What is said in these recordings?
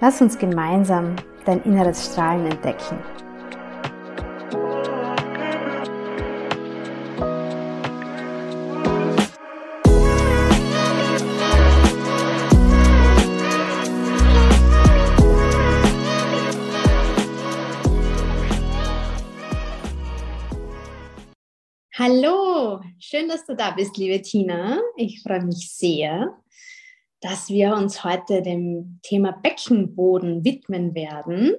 Lass uns gemeinsam dein inneres Strahlen entdecken. Hallo, schön, dass du da bist, liebe Tina. Ich freue mich sehr, dass wir uns heute dem Thema Beckenboden widmen werden.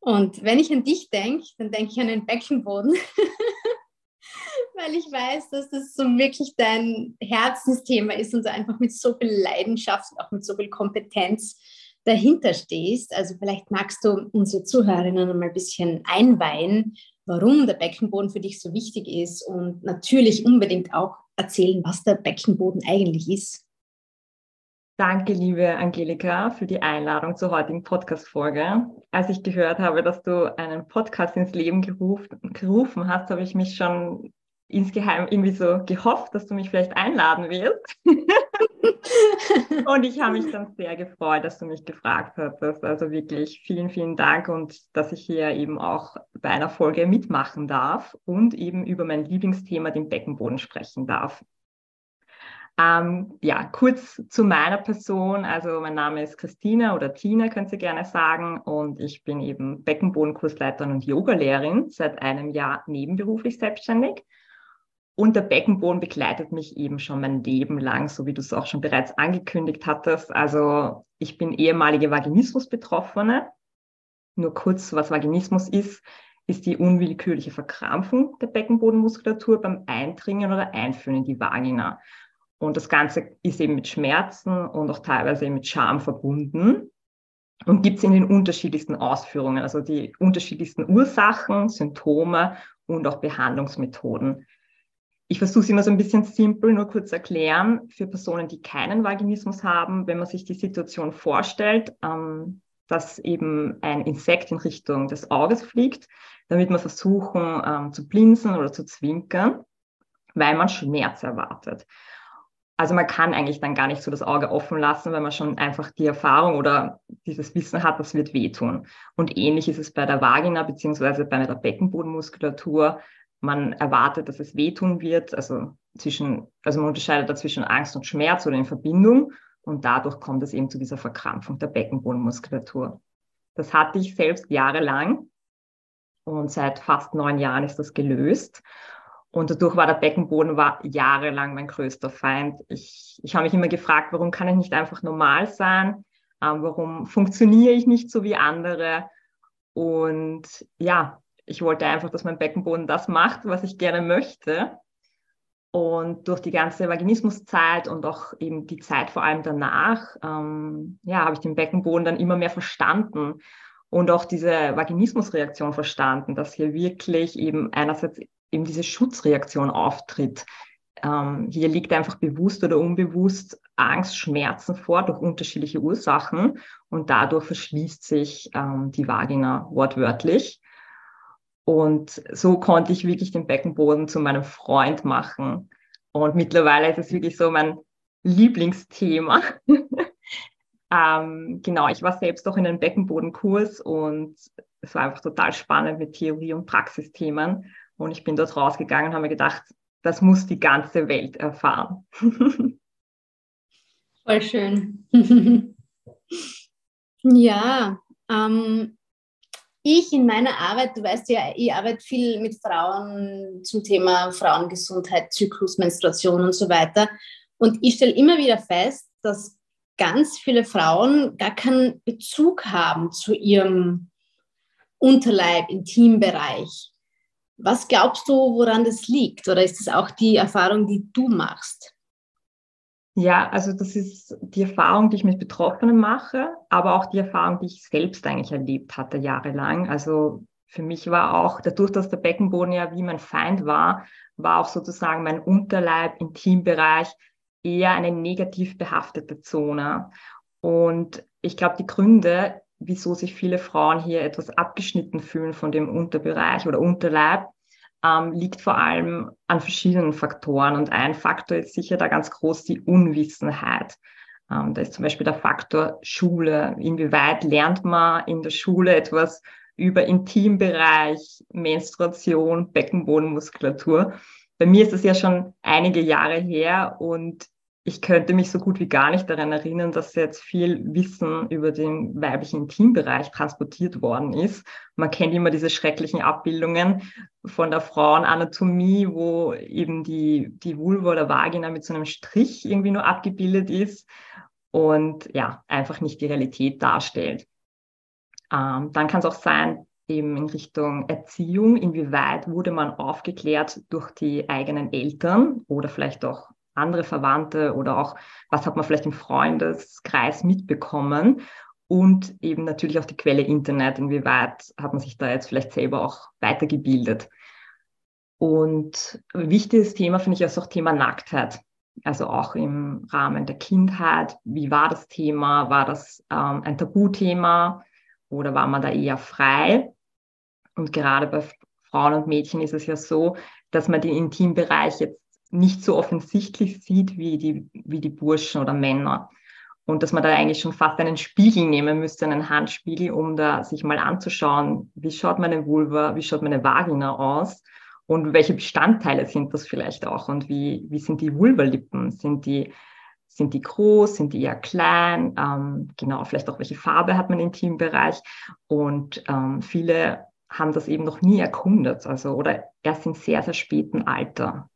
Und wenn ich an dich denke, dann denke ich an den Beckenboden, weil ich weiß, dass das so wirklich dein Herzensthema ist und so einfach mit so viel Leidenschaft, auch mit so viel Kompetenz dahinter stehst. Also vielleicht magst du unsere Zuhörerinnen mal ein bisschen einweihen, warum der Beckenboden für dich so wichtig ist und natürlich unbedingt auch erzählen, was der Beckenboden eigentlich ist. Danke, liebe Angelika, für die Einladung zur heutigen Podcast-Folge. Als ich gehört habe, dass du einen Podcast ins Leben gerufen, hast, habe ich mich schon insgeheim irgendwie so gehofft, dass du mich vielleicht einladen wirst. und ich habe mich dann sehr gefreut, dass du mich gefragt hattest. Also wirklich vielen, vielen Dank und dass ich hier eben auch bei einer Folge mitmachen darf und eben über mein Lieblingsthema, den Beckenboden, sprechen darf. Ähm, ja, kurz zu meiner Person. Also mein Name ist Christina oder Tina, könnt ihr gerne sagen. Und ich bin eben Beckenbodenkursleiterin und Yogalehrerin, seit einem Jahr nebenberuflich selbstständig. Und der Beckenboden begleitet mich eben schon mein Leben lang, so wie du es auch schon bereits angekündigt hattest. Also ich bin ehemalige Vaginismus-Betroffene. Nur kurz, was Vaginismus ist, ist die unwillkürliche Verkrampfung der Beckenbodenmuskulatur beim Eindringen oder Einführen in die Vagina. Und das Ganze ist eben mit Schmerzen und auch teilweise mit Scham verbunden und gibt es in den unterschiedlichsten Ausführungen, also die unterschiedlichsten Ursachen, Symptome und auch Behandlungsmethoden. Ich versuche es immer so ein bisschen simpel, nur kurz erklären, für Personen, die keinen Vaginismus haben, wenn man sich die Situation vorstellt, ähm, dass eben ein Insekt in Richtung des Auges fliegt, damit man versuchen ähm, zu blinzen oder zu zwinkern, weil man Schmerz erwartet. Also man kann eigentlich dann gar nicht so das Auge offen lassen, weil man schon einfach die Erfahrung oder dieses Wissen hat, das wird wehtun. Und ähnlich ist es bei der Vagina beziehungsweise bei der Beckenbodenmuskulatur man erwartet, dass es wehtun wird, also zwischen, also man unterscheidet da zwischen Angst und Schmerz oder in Verbindung und dadurch kommt es eben zu dieser Verkrampfung der Beckenbodenmuskulatur. Das hatte ich selbst jahrelang und seit fast neun Jahren ist das gelöst. Und dadurch war der Beckenboden war jahrelang mein größter Feind. Ich, ich habe mich immer gefragt, warum kann ich nicht einfach normal sein? Ähm, warum funktioniere ich nicht so wie andere? Und ja, ich wollte einfach, dass mein Beckenboden das macht, was ich gerne möchte. Und durch die ganze Vaginismuszeit und auch eben die Zeit vor allem danach, ähm, ja, habe ich den Beckenboden dann immer mehr verstanden und auch diese Vaginismusreaktion verstanden, dass hier wirklich eben einerseits eben diese Schutzreaktion auftritt. Ähm, hier liegt einfach bewusst oder unbewusst Angst, Schmerzen vor durch unterschiedliche Ursachen und dadurch verschließt sich ähm, die Vagina wortwörtlich. Und so konnte ich wirklich den Beckenboden zu meinem Freund machen. Und mittlerweile ist es wirklich so mein Lieblingsthema. ähm, genau, ich war selbst auch in einem Beckenbodenkurs und es war einfach total spannend mit Theorie- und Praxisthemen. Und ich bin dort rausgegangen und habe mir gedacht, das muss die ganze Welt erfahren. Voll schön. ja, ähm, ich in meiner Arbeit, du weißt ja, ich arbeite viel mit Frauen zum Thema Frauengesundheit, Zyklus, Menstruation und so weiter. Und ich stelle immer wieder fest, dass ganz viele Frauen gar keinen Bezug haben zu ihrem Unterleib, Intimbereich. Was glaubst du, woran das liegt? Oder ist das auch die Erfahrung, die du machst? Ja, also das ist die Erfahrung, die ich mit Betroffenen mache, aber auch die Erfahrung, die ich selbst eigentlich erlebt hatte jahrelang. Also für mich war auch, dadurch, dass der Beckenboden ja wie mein Feind war, war auch sozusagen mein Unterleib, Intimbereich eher eine negativ behaftete Zone. Und ich glaube, die Gründe, wieso sich viele Frauen hier etwas abgeschnitten fühlen von dem Unterbereich oder Unterleib, ähm, liegt vor allem an verschiedenen Faktoren. Und ein Faktor ist sicher da ganz groß die Unwissenheit. Ähm, da ist zum Beispiel der Faktor Schule. Inwieweit lernt man in der Schule etwas über Intimbereich, Menstruation, Beckenbodenmuskulatur? Bei mir ist es ja schon einige Jahre her und ich könnte mich so gut wie gar nicht daran erinnern, dass jetzt viel Wissen über den weiblichen Intimbereich transportiert worden ist. Man kennt immer diese schrecklichen Abbildungen von der Frauenanatomie, wo eben die, die Vulva oder Vagina mit so einem Strich irgendwie nur abgebildet ist und ja, einfach nicht die Realität darstellt. Ähm, dann kann es auch sein, eben in Richtung Erziehung, inwieweit wurde man aufgeklärt durch die eigenen Eltern oder vielleicht auch andere Verwandte oder auch, was hat man vielleicht im Freundeskreis mitbekommen und eben natürlich auch die Quelle Internet, inwieweit hat man sich da jetzt vielleicht selber auch weitergebildet. Und wichtiges Thema finde ich ist auch Thema Nacktheit. Also auch im Rahmen der Kindheit. Wie war das Thema? War das ähm, ein Tabuthema oder war man da eher frei? Und gerade bei Frauen und Mädchen ist es ja so, dass man den Intimbereich jetzt nicht so offensichtlich sieht wie die, wie die Burschen oder Männer. Und dass man da eigentlich schon fast einen Spiegel nehmen müsste, einen Handspiegel, um da sich mal anzuschauen, wie schaut meine Vulva, wie schaut meine Vagina aus und welche Bestandteile sind das vielleicht auch und wie, wie sind die Vulvalippen? Sind die, sind die groß, sind die eher klein? Ähm, genau, vielleicht auch welche Farbe hat man im Intimbereich? Und ähm, viele haben das eben noch nie erkundet, also oder erst in sehr, sehr spätem Alter.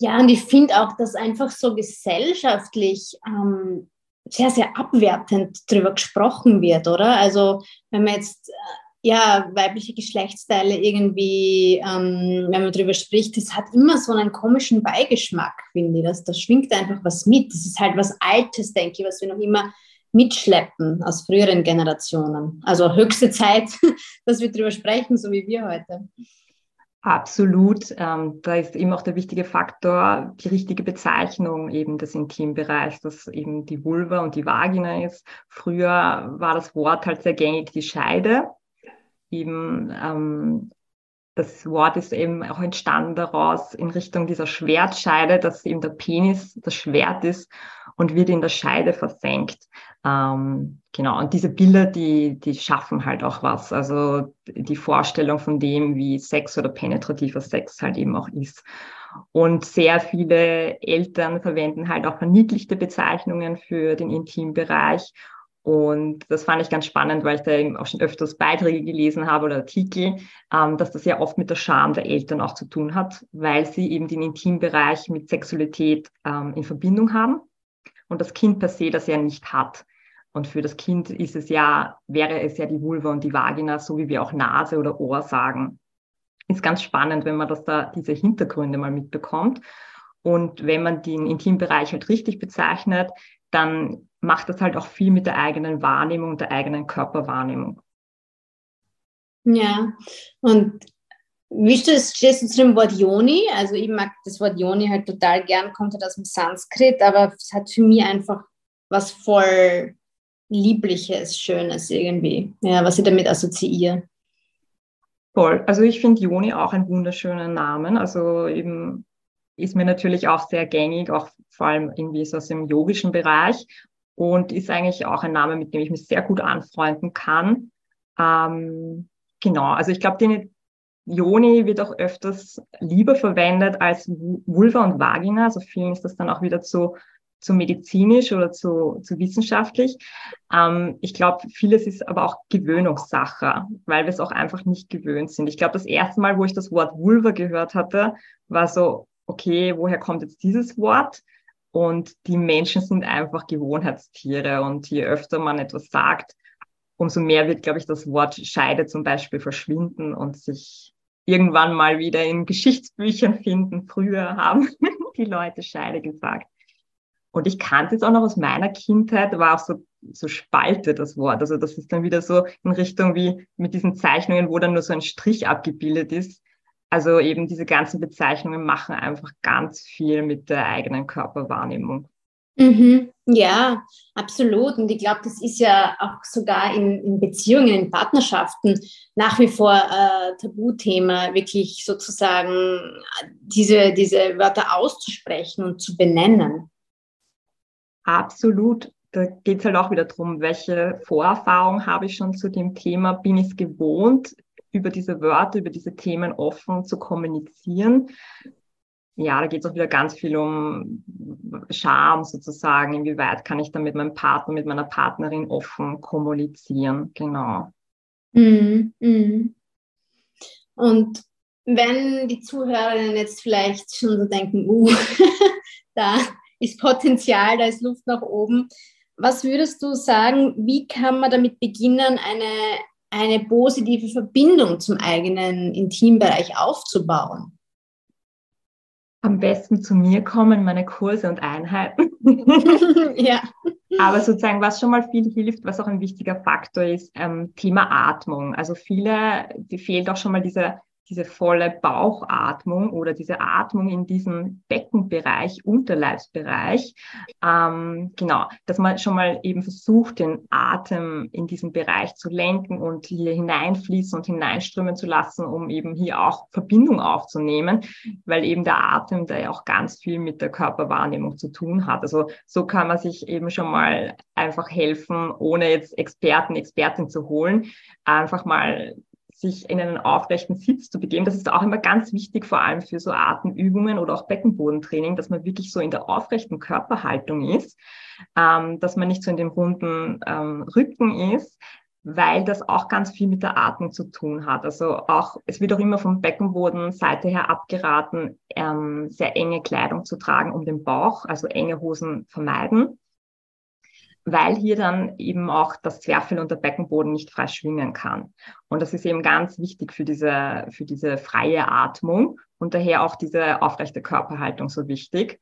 Ja, und ich finde auch, dass einfach so gesellschaftlich ähm, sehr, sehr abwertend darüber gesprochen wird, oder? Also wenn man jetzt äh, ja weibliche Geschlechtsteile irgendwie, ähm, wenn man darüber spricht, das hat immer so einen komischen Beigeschmack, finde ich. Das, das schwingt einfach was mit. Das ist halt was Altes, denke ich, was wir noch immer mitschleppen aus früheren Generationen. Also höchste Zeit, dass wir darüber sprechen, so wie wir heute. Absolut. Ähm, da ist eben auch der wichtige Faktor die richtige Bezeichnung eben des Intimbereichs, dass eben die Vulva und die Vagina ist. Früher war das Wort halt sehr gängig die Scheide. Eben ähm, das Wort ist eben auch entstanden daraus in Richtung dieser Schwertscheide, dass eben der Penis das Schwert ist und wird in der Scheide versenkt. Ähm, genau, und diese Bilder, die, die schaffen halt auch was. Also die Vorstellung von dem, wie Sex oder penetrativer Sex halt eben auch ist. Und sehr viele Eltern verwenden halt auch verniedlichte Bezeichnungen für den Intimbereich und das fand ich ganz spannend, weil ich da eben auch schon öfters Beiträge gelesen habe oder Artikel, ähm, dass das ja oft mit der Scham der Eltern auch zu tun hat, weil sie eben den Intimbereich mit Sexualität ähm, in Verbindung haben und das Kind per se das ja nicht hat. Und für das Kind ist es ja, wäre es ja die Vulva und die Vagina, so wie wir auch Nase oder Ohr sagen. Ist ganz spannend, wenn man das da, diese Hintergründe mal mitbekommt. Und wenn man den Intimbereich halt richtig bezeichnet, dann macht das halt auch viel mit der eigenen Wahrnehmung, der eigenen Körperwahrnehmung. Ja, und wie stehst du zu dem Wort Yoni? Also ich mag das Wort Yoni halt total gern, kommt halt aus dem Sanskrit, aber es hat für mich einfach was voll Liebliches, Schönes irgendwie, ja, was ich damit assoziiere. Voll. Also ich finde Yoni auch einen wunderschönen Namen. Also eben ist mir natürlich auch sehr gängig, auch vor allem irgendwie so aus dem yogischen Bereich und ist eigentlich auch ein Name, mit dem ich mich sehr gut anfreunden kann. Ähm, genau, also ich glaube, den Yoni wird auch öfters lieber verwendet als Vulva und Vagina. Also vielen ist das dann auch wieder zu zu medizinisch oder zu, zu wissenschaftlich. Ähm, ich glaube, vieles ist aber auch Gewöhnungssache, weil wir es auch einfach nicht gewöhnt sind. Ich glaube, das erste Mal, wo ich das Wort Vulva gehört hatte, war so, okay, woher kommt jetzt dieses Wort? Und die Menschen sind einfach Gewohnheitstiere. Und je öfter man etwas sagt, umso mehr wird, glaube ich, das Wort Scheide zum Beispiel verschwinden und sich irgendwann mal wieder in Geschichtsbüchern finden. Früher haben die Leute Scheide gesagt. Und ich kannte es auch noch aus meiner Kindheit, war auch so, so Spalte das Wort. Also das ist dann wieder so in Richtung wie mit diesen Zeichnungen, wo dann nur so ein Strich abgebildet ist. Also eben diese ganzen Bezeichnungen machen einfach ganz viel mit der eigenen Körperwahrnehmung. Mhm. Ja, absolut. Und ich glaube, das ist ja auch sogar in, in, Beziehungen, in Partnerschaften nach wie vor äh, Tabuthema, wirklich sozusagen diese, diese Wörter auszusprechen und zu benennen. Absolut. Da geht es halt auch wieder darum, welche Vorerfahrung habe ich schon zu dem Thema? Bin ich es gewohnt, über diese Wörter, über diese Themen offen zu kommunizieren? Ja, da geht es auch wieder ganz viel um Scham sozusagen. Inwieweit kann ich dann mit meinem Partner, mit meiner Partnerin offen kommunizieren? Genau. Mm, mm. Und wenn die Zuhörerinnen jetzt vielleicht schon so denken, uh, da ist Potenzial, da ist Luft nach oben. Was würdest du sagen, wie kann man damit beginnen, eine, eine positive Verbindung zum eigenen Intimbereich aufzubauen? Am besten zu mir kommen, meine Kurse und Einheiten. ja. Aber sozusagen, was schon mal viel hilft, was auch ein wichtiger Faktor ist, ähm, Thema Atmung. Also viele, die fehlt auch schon mal diese diese volle Bauchatmung oder diese Atmung in diesem Beckenbereich, Unterleibsbereich. Ähm, genau, dass man schon mal eben versucht, den Atem in diesem Bereich zu lenken und hier hineinfließen und hineinströmen zu lassen, um eben hier auch Verbindung aufzunehmen, weil eben der Atem da ja auch ganz viel mit der Körperwahrnehmung zu tun hat. Also so kann man sich eben schon mal einfach helfen, ohne jetzt Experten, Expertin zu holen, einfach mal sich in einen aufrechten Sitz zu begeben. Das ist auch immer ganz wichtig, vor allem für so Atemübungen oder auch Beckenbodentraining, dass man wirklich so in der aufrechten Körperhaltung ist, ähm, dass man nicht so in dem runden ähm, Rücken ist, weil das auch ganz viel mit der Atmung zu tun hat. Also auch, es wird auch immer vom Beckenbodenseite her abgeraten, ähm, sehr enge Kleidung zu tragen um den Bauch, also enge Hosen vermeiden weil hier dann eben auch das Zwerchfell und der Beckenboden nicht frei schwingen kann. Und das ist eben ganz wichtig für diese, für diese freie Atmung und daher auch diese aufrechte Körperhaltung so wichtig.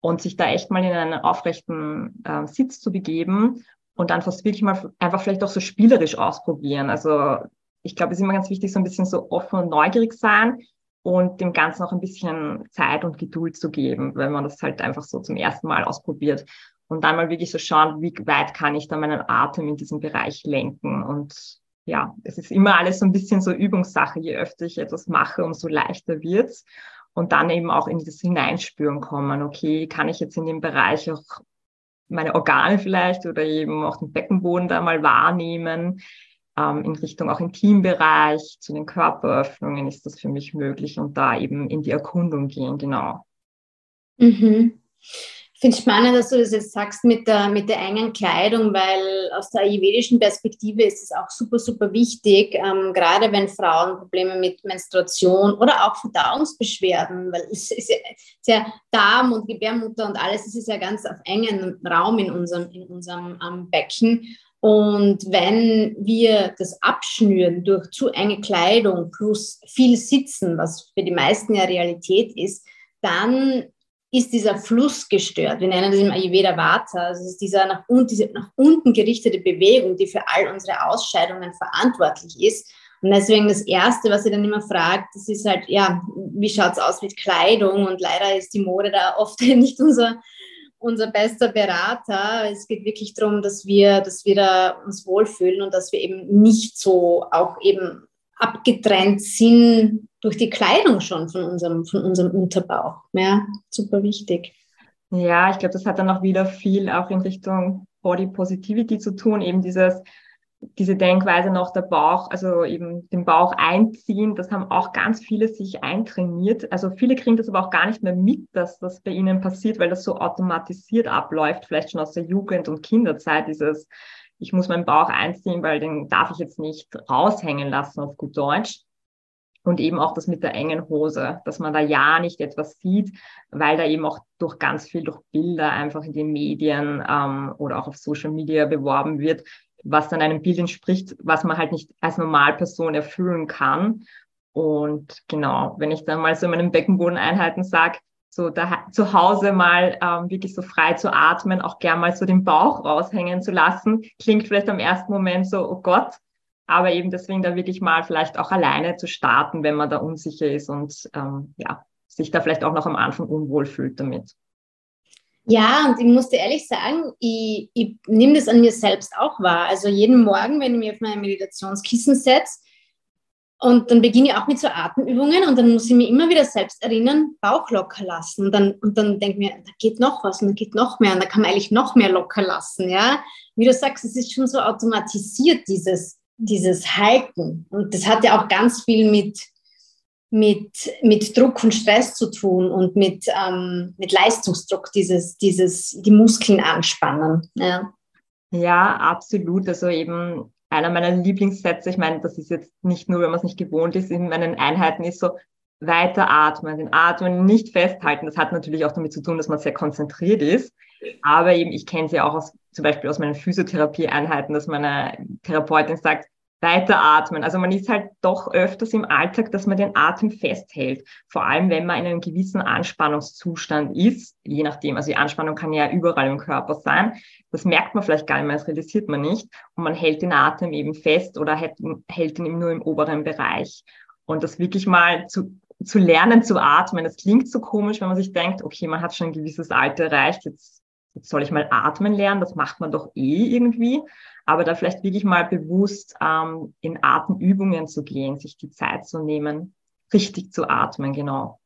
Und sich da echt mal in einen aufrechten äh, Sitz zu begeben und dann fast wirklich mal einfach vielleicht auch so spielerisch ausprobieren. Also ich glaube, es ist immer ganz wichtig, so ein bisschen so offen und neugierig sein und dem Ganzen auch ein bisschen Zeit und Geduld zu geben, wenn man das halt einfach so zum ersten Mal ausprobiert und dann mal wirklich so schauen, wie weit kann ich da meinen Atem in diesem Bereich lenken. Und ja, es ist immer alles so ein bisschen so Übungssache. Je öfter ich etwas mache, umso leichter wird's. Und dann eben auch in dieses Hineinspüren kommen. Okay, kann ich jetzt in dem Bereich auch meine Organe vielleicht oder eben auch den Beckenboden da mal wahrnehmen? Ähm, in Richtung auch Intimbereich, zu den Körperöffnungen ist das für mich möglich und da eben in die Erkundung gehen, genau. Mhm finde es spannend, dass du das jetzt sagst mit der, mit der engen Kleidung, weil aus der ayurvedischen Perspektive ist es auch super, super wichtig, ähm, gerade wenn Frauen Probleme mit Menstruation oder auch Verdauungsbeschwerden, weil es ist ja, ist ja Darm und Gebärmutter und alles, es ist ja ganz auf engen Raum in unserem, in unserem ähm, Becken. Und wenn wir das abschnüren durch zu enge Kleidung plus viel Sitzen, was für die meisten ja Realität ist, dann ist dieser Fluss gestört. Wir nennen das im Ayurveda Vata. Also es ist dieser nach, un diese nach unten gerichtete Bewegung, die für all unsere Ausscheidungen verantwortlich ist. Und deswegen das Erste, was ihr dann immer fragt, das ist halt, ja, wie schaut es aus mit Kleidung? Und leider ist die Mode da oft nicht unser, unser bester Berater. Es geht wirklich darum, dass wir, dass wir da uns wohlfühlen und dass wir eben nicht so auch eben abgetrennt sind durch die Kleidung schon von unserem, von unserem Unterbauch. Ja, super wichtig. Ja, ich glaube, das hat dann auch wieder viel auch in Richtung Body Positivity zu tun, eben dieses diese Denkweise noch der Bauch, also eben den Bauch einziehen, das haben auch ganz viele sich eintrainiert. Also viele kriegen das aber auch gar nicht mehr mit, dass das bei ihnen passiert, weil das so automatisiert abläuft, vielleicht schon aus der Jugend- und Kinderzeit, dieses, ich muss meinen Bauch einziehen, weil den darf ich jetzt nicht raushängen lassen auf gut Deutsch. Und eben auch das mit der engen Hose, dass man da ja nicht etwas sieht, weil da eben auch durch ganz viel, durch Bilder einfach in den Medien ähm, oder auch auf Social Media beworben wird, was dann einem Bild entspricht, was man halt nicht als Normalperson erfüllen kann. Und genau, wenn ich dann mal so in meinen Beckenbodeneinheiten sage, so da, zu Hause mal ähm, wirklich so frei zu atmen, auch gern mal so den Bauch raushängen zu lassen, klingt vielleicht am ersten Moment so, oh Gott, aber eben deswegen da wirklich mal vielleicht auch alleine zu starten, wenn man da unsicher ist und ähm, ja, sich da vielleicht auch noch am Anfang unwohl fühlt damit. Ja, und ich muss dir ehrlich sagen, ich, ich nehme das an mir selbst auch wahr. Also jeden Morgen, wenn ich mich auf mein Meditationskissen setze, und dann beginne ich auch mit so Atemübungen und dann muss ich mir immer wieder selbst erinnern, Bauch locker lassen. Und dann, und dann denke ich mir, da geht noch was und da geht noch mehr und da kann man eigentlich noch mehr locker lassen. Ja? Wie du sagst, es ist schon so automatisiert, dieses, dieses Halten. Und das hat ja auch ganz viel mit, mit, mit Druck und Stress zu tun und mit, ähm, mit Leistungsdruck, dieses, dieses, die Muskeln anspannen. Ja. ja, absolut. Also eben einer meiner Lieblingssätze, ich meine, das ist jetzt nicht nur, wenn man es nicht gewohnt ist, in meinen Einheiten ist so, weiter atmen, den Atmen nicht festhalten. Das hat natürlich auch damit zu tun, dass man sehr konzentriert ist. Aber eben, ich kenne es ja auch aus, zum Beispiel aus meinen Physiotherapie-Einheiten, dass meine Therapeutin sagt, weiter atmen. Also man ist halt doch öfters im Alltag, dass man den Atem festhält. Vor allem, wenn man in einem gewissen Anspannungszustand ist, je nachdem. Also die Anspannung kann ja überall im Körper sein. Das merkt man vielleicht gar nicht mehr, das realisiert man nicht. Und man hält den Atem eben fest oder hält, hält ihn eben nur im oberen Bereich. Und das wirklich mal zu, zu lernen zu atmen, das klingt so komisch, wenn man sich denkt, okay, man hat schon ein gewisses Alter erreicht, jetzt, jetzt soll ich mal atmen lernen, das macht man doch eh irgendwie aber da vielleicht wirklich mal bewusst ähm, in Atemübungen zu gehen, sich die Zeit zu nehmen, richtig zu atmen, genau.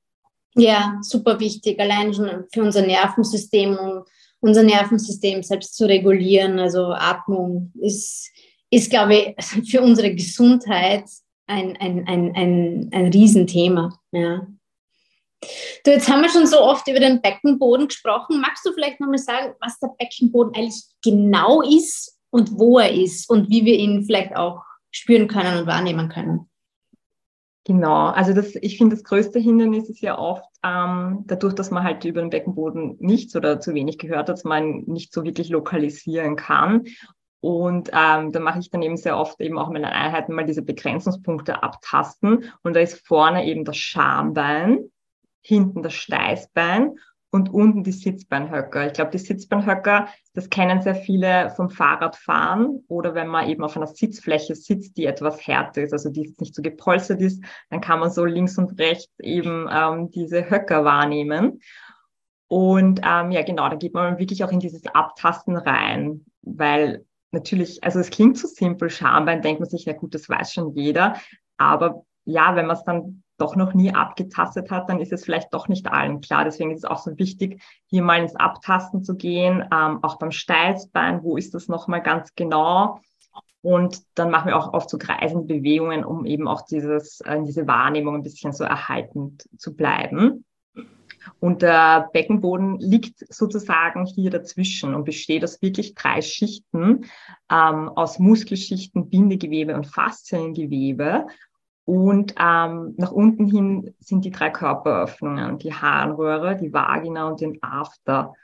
Ja, super wichtig, allein schon für unser Nervensystem, um unser Nervensystem selbst zu regulieren. Also Atmung ist, ist glaube ich, für unsere Gesundheit ein, ein, ein, ein, ein Riesenthema. Ja. Du, jetzt haben wir schon so oft über den Beckenboden gesprochen. Magst du vielleicht nochmal sagen, was der Beckenboden eigentlich genau ist und wo er ist und wie wir ihn vielleicht auch spüren können und wahrnehmen können. Genau, also das, ich finde, das größte Hindernis ist ja oft ähm, dadurch, dass man halt über den Beckenboden nichts oder zu wenig gehört dass man nicht so wirklich lokalisieren kann. Und ähm, da mache ich dann eben sehr oft eben auch in meinen Einheiten mal diese Begrenzungspunkte abtasten. Und da ist vorne eben das Schambein, hinten das Steißbein und unten die Sitzbeinhöcker. Ich glaube, die Sitzbeinhöcker, das kennen sehr viele vom Fahrradfahren oder wenn man eben auf einer Sitzfläche sitzt, die etwas härter ist, also die jetzt nicht so gepolstert ist, dann kann man so links und rechts eben ähm, diese Höcker wahrnehmen. Und ähm, ja, genau, da geht man wirklich auch in dieses Abtasten rein, weil natürlich, also es klingt so simpel, Schambein, denkt man sich, ja gut, das weiß schon jeder, aber ja, wenn man es dann doch noch nie abgetastet hat, dann ist es vielleicht doch nicht allen klar. Deswegen ist es auch so wichtig, hier mal ins Abtasten zu gehen, ähm, auch beim Steißbein, wo ist das nochmal ganz genau? Und dann machen wir auch oft so kreisende Bewegungen, um eben auch dieses, äh, diese Wahrnehmung ein bisschen so erhaltend zu bleiben. Und der Beckenboden liegt sozusagen hier dazwischen und besteht aus wirklich drei Schichten, ähm, aus Muskelschichten, Bindegewebe und Fasziengewebe. Und ähm, nach unten hin sind die drei Körperöffnungen, die Harnröhre, die Vagina und den After.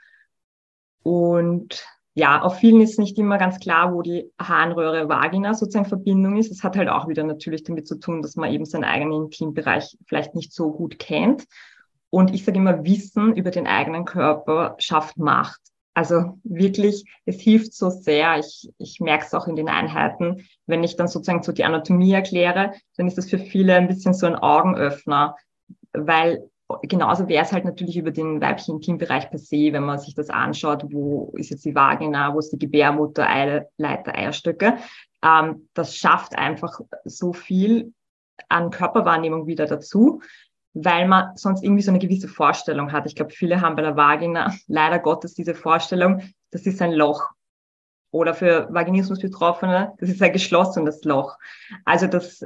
Und ja, auf vielen ist nicht immer ganz klar, wo die Harnröhre Vagina sozusagen Verbindung ist. Das hat halt auch wieder natürlich damit zu tun, dass man eben seinen eigenen Intimbereich vielleicht nicht so gut kennt. Und ich sage immer, Wissen über den eigenen Körper schafft Macht. Also wirklich, es hilft so sehr. Ich, ich merke es auch in den Einheiten. Wenn ich dann sozusagen so die Anatomie erkläre, dann ist das für viele ein bisschen so ein Augenöffner, weil genauso wäre es halt natürlich über den weiblichen Intimbereich per se, wenn man sich das anschaut, wo ist jetzt die Vagina, wo ist die Gebärmutter, Eileiter, Eierstöcke. Ähm, das schafft einfach so viel an Körperwahrnehmung wieder dazu weil man sonst irgendwie so eine gewisse Vorstellung hat. Ich glaube, viele haben bei der Vagina leider Gottes diese Vorstellung, das ist ein Loch. Oder für Vaginismus-Betroffene, das ist ein geschlossenes Loch. Also das,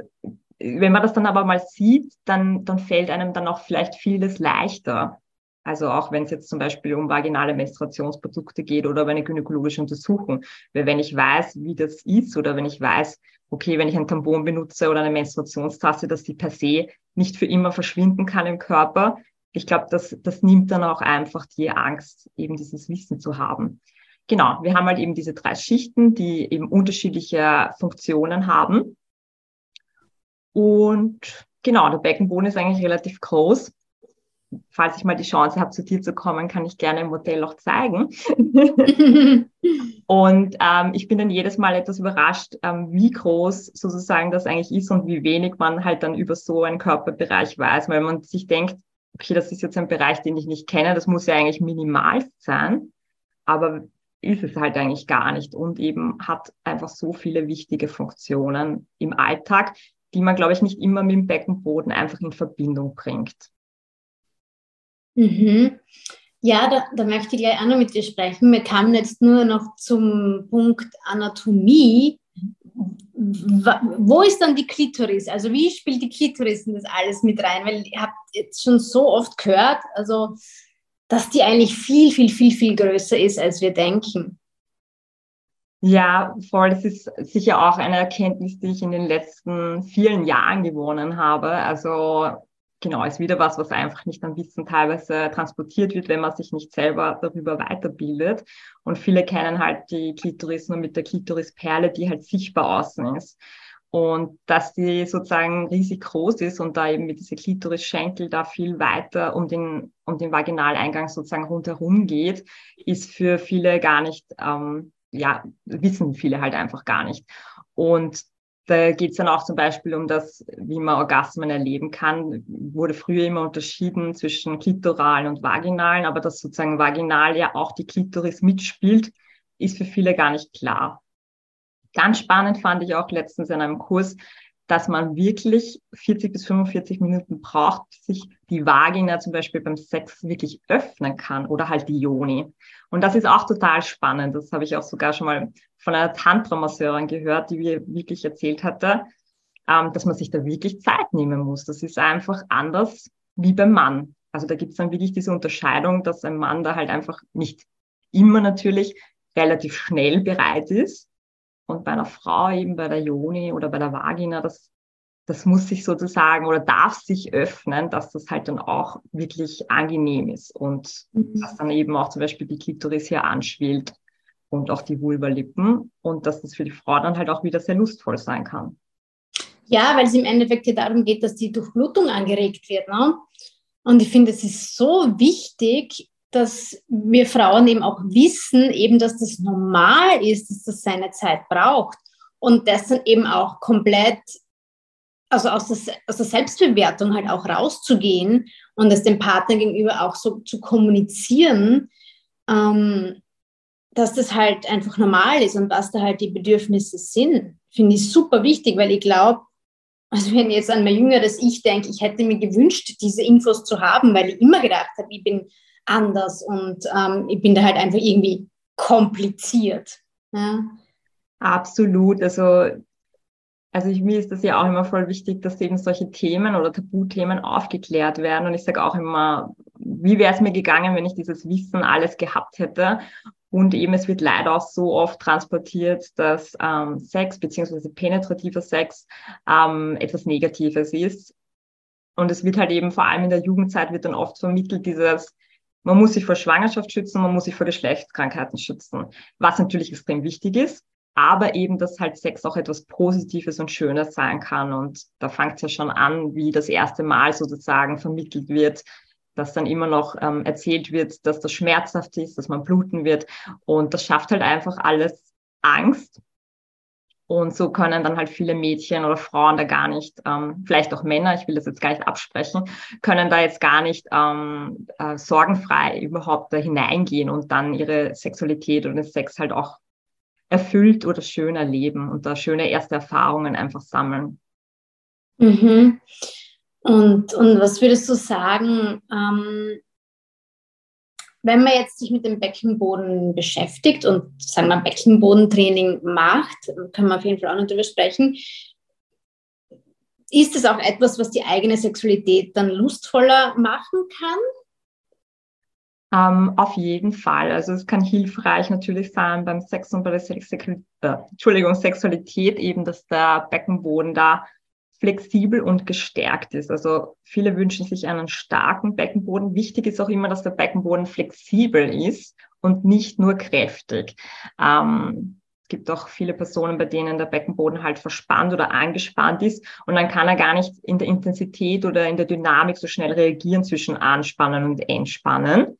wenn man das dann aber mal sieht, dann, dann fällt einem dann auch vielleicht vieles leichter. Also auch wenn es jetzt zum Beispiel um vaginale Menstruationsprodukte geht oder um eine gynäkologische Untersuchung. Weil wenn ich weiß, wie das ist oder wenn ich weiß, okay, wenn ich ein Tampon benutze oder eine Menstruationstasse, dass die per se nicht für immer verschwinden kann im Körper. Ich glaube, das, das nimmt dann auch einfach die Angst, eben dieses Wissen zu haben. Genau, wir haben halt eben diese drei Schichten, die eben unterschiedliche Funktionen haben. Und genau, der Beckenboden ist eigentlich relativ groß falls ich mal die Chance habe, zu dir zu kommen, kann ich gerne ein Modell auch zeigen. und ähm, ich bin dann jedes Mal etwas überrascht, ähm, wie groß sozusagen das eigentlich ist und wie wenig man halt dann über so einen Körperbereich weiß, weil man sich denkt, okay, das ist jetzt ein Bereich, den ich nicht kenne, das muss ja eigentlich minimal sein, aber ist es halt eigentlich gar nicht und eben hat einfach so viele wichtige Funktionen im Alltag, die man, glaube ich, nicht immer mit dem Beckenboden einfach in Verbindung bringt. Mhm. Ja, da, da möchte ich gleich auch noch mit dir sprechen. Wir kamen jetzt nur noch zum Punkt Anatomie. Wo ist dann die Klitoris? Also wie spielt die Klitoris in das alles mit rein? Weil ihr habt jetzt schon so oft gehört, also dass die eigentlich viel, viel, viel, viel größer ist, als wir denken. Ja, voll. Das ist sicher auch eine Erkenntnis, die ich in den letzten vielen Jahren gewonnen habe. Also genau, ist wieder was, was einfach nicht am Wissen teilweise transportiert wird, wenn man sich nicht selber darüber weiterbildet. Und viele kennen halt die Klitoris nur mit der Klitorisperle, die halt sichtbar außen ist. Und dass die sozusagen riesig groß ist und da eben mit diese Klitoris-Schenkel da viel weiter um den, um den Vaginaleingang sozusagen rundherum geht, ist für viele gar nicht, ähm, ja, wissen viele halt einfach gar nicht. Und da geht es dann auch zum Beispiel um das, wie man Orgasmen erleben kann. Wurde früher immer unterschieden zwischen klitoralen und vaginalen, aber dass sozusagen vaginal ja auch die Klitoris mitspielt, ist für viele gar nicht klar. Ganz spannend fand ich auch letztens in einem Kurs, dass man wirklich 40 bis 45 Minuten braucht, sich die Vagina zum Beispiel beim Sex wirklich öffnen kann oder halt die Joni. Und das ist auch total spannend. Das habe ich auch sogar schon mal von einer Tantra-Masseurin gehört, die mir wirklich erzählt hatte, ähm, dass man sich da wirklich Zeit nehmen muss. Das ist einfach anders wie beim Mann. Also da gibt es dann wirklich diese Unterscheidung, dass ein Mann da halt einfach nicht immer natürlich relativ schnell bereit ist. Und bei einer Frau eben bei der Joni oder bei der Vagina, das, das muss sich sozusagen oder darf sich öffnen, dass das halt dann auch wirklich angenehm ist und mhm. dass dann eben auch zum Beispiel die Klitoris hier anschwillt und auch die Vulvalippen und dass das für die Frau dann halt auch wieder sehr lustvoll sein kann. Ja, weil es im Endeffekt ja darum geht, dass die Durchblutung angeregt wird. Ne? Und ich finde, es ist so wichtig, dass wir Frauen eben auch wissen, eben, dass das normal ist, dass das seine Zeit braucht. Und das dann eben auch komplett, also aus der, aus der Selbstbewertung halt auch rauszugehen und das dem Partner gegenüber auch so zu kommunizieren, ähm, dass das halt einfach normal ist und was da halt die Bedürfnisse sind, finde ich super wichtig, weil ich glaube, also wenn jetzt an mein jüngeres Ich denke, ich hätte mir gewünscht, diese Infos zu haben, weil ich immer gedacht habe, ich bin anders und ähm, ich bin da halt einfach irgendwie kompliziert. Ja. Absolut. Also, also ich, mir ist das ja auch immer voll wichtig, dass eben solche Themen oder Tabuthemen aufgeklärt werden. Und ich sage auch immer, wie wäre es mir gegangen, wenn ich dieses Wissen alles gehabt hätte? Und eben es wird leider auch so oft transportiert, dass ähm, Sex beziehungsweise penetrativer Sex ähm, etwas Negatives ist. Und es wird halt eben vor allem in der Jugendzeit wird dann oft vermittelt dieses, man muss sich vor Schwangerschaft schützen, man muss sich vor Geschlechtskrankheiten schützen, was natürlich extrem wichtig ist, aber eben, dass halt Sex auch etwas Positives und Schönes sein kann. Und da fängt es ja schon an, wie das erste Mal sozusagen vermittelt wird, dass dann immer noch ähm, erzählt wird, dass das schmerzhaft ist, dass man bluten wird. Und das schafft halt einfach alles Angst. Und so können dann halt viele Mädchen oder Frauen da gar nicht, ähm, vielleicht auch Männer, ich will das jetzt gar nicht absprechen, können da jetzt gar nicht ähm, äh, sorgenfrei überhaupt da hineingehen und dann ihre Sexualität und den Sex halt auch erfüllt oder schön erleben und da schöne erste Erfahrungen einfach sammeln. Mhm. Und, und was würdest du sagen, ähm, wenn man jetzt sich mit dem Beckenboden beschäftigt und sagen wir Beckenbodentraining macht, können wir auf jeden Fall auch noch darüber sprechen, ist es auch etwas, was die eigene Sexualität dann lustvoller machen kann? Ähm, auf jeden Fall. Also es kann hilfreich natürlich sein beim Sex und bei der Sex äh, Entschuldigung, Sexualität eben, dass der Beckenboden da flexibel und gestärkt ist. Also viele wünschen sich einen starken Beckenboden. Wichtig ist auch immer, dass der Beckenboden flexibel ist und nicht nur kräftig. Ähm, es gibt auch viele Personen, bei denen der Beckenboden halt verspannt oder angespannt ist und dann kann er gar nicht in der Intensität oder in der Dynamik so schnell reagieren zwischen Anspannen und Entspannen.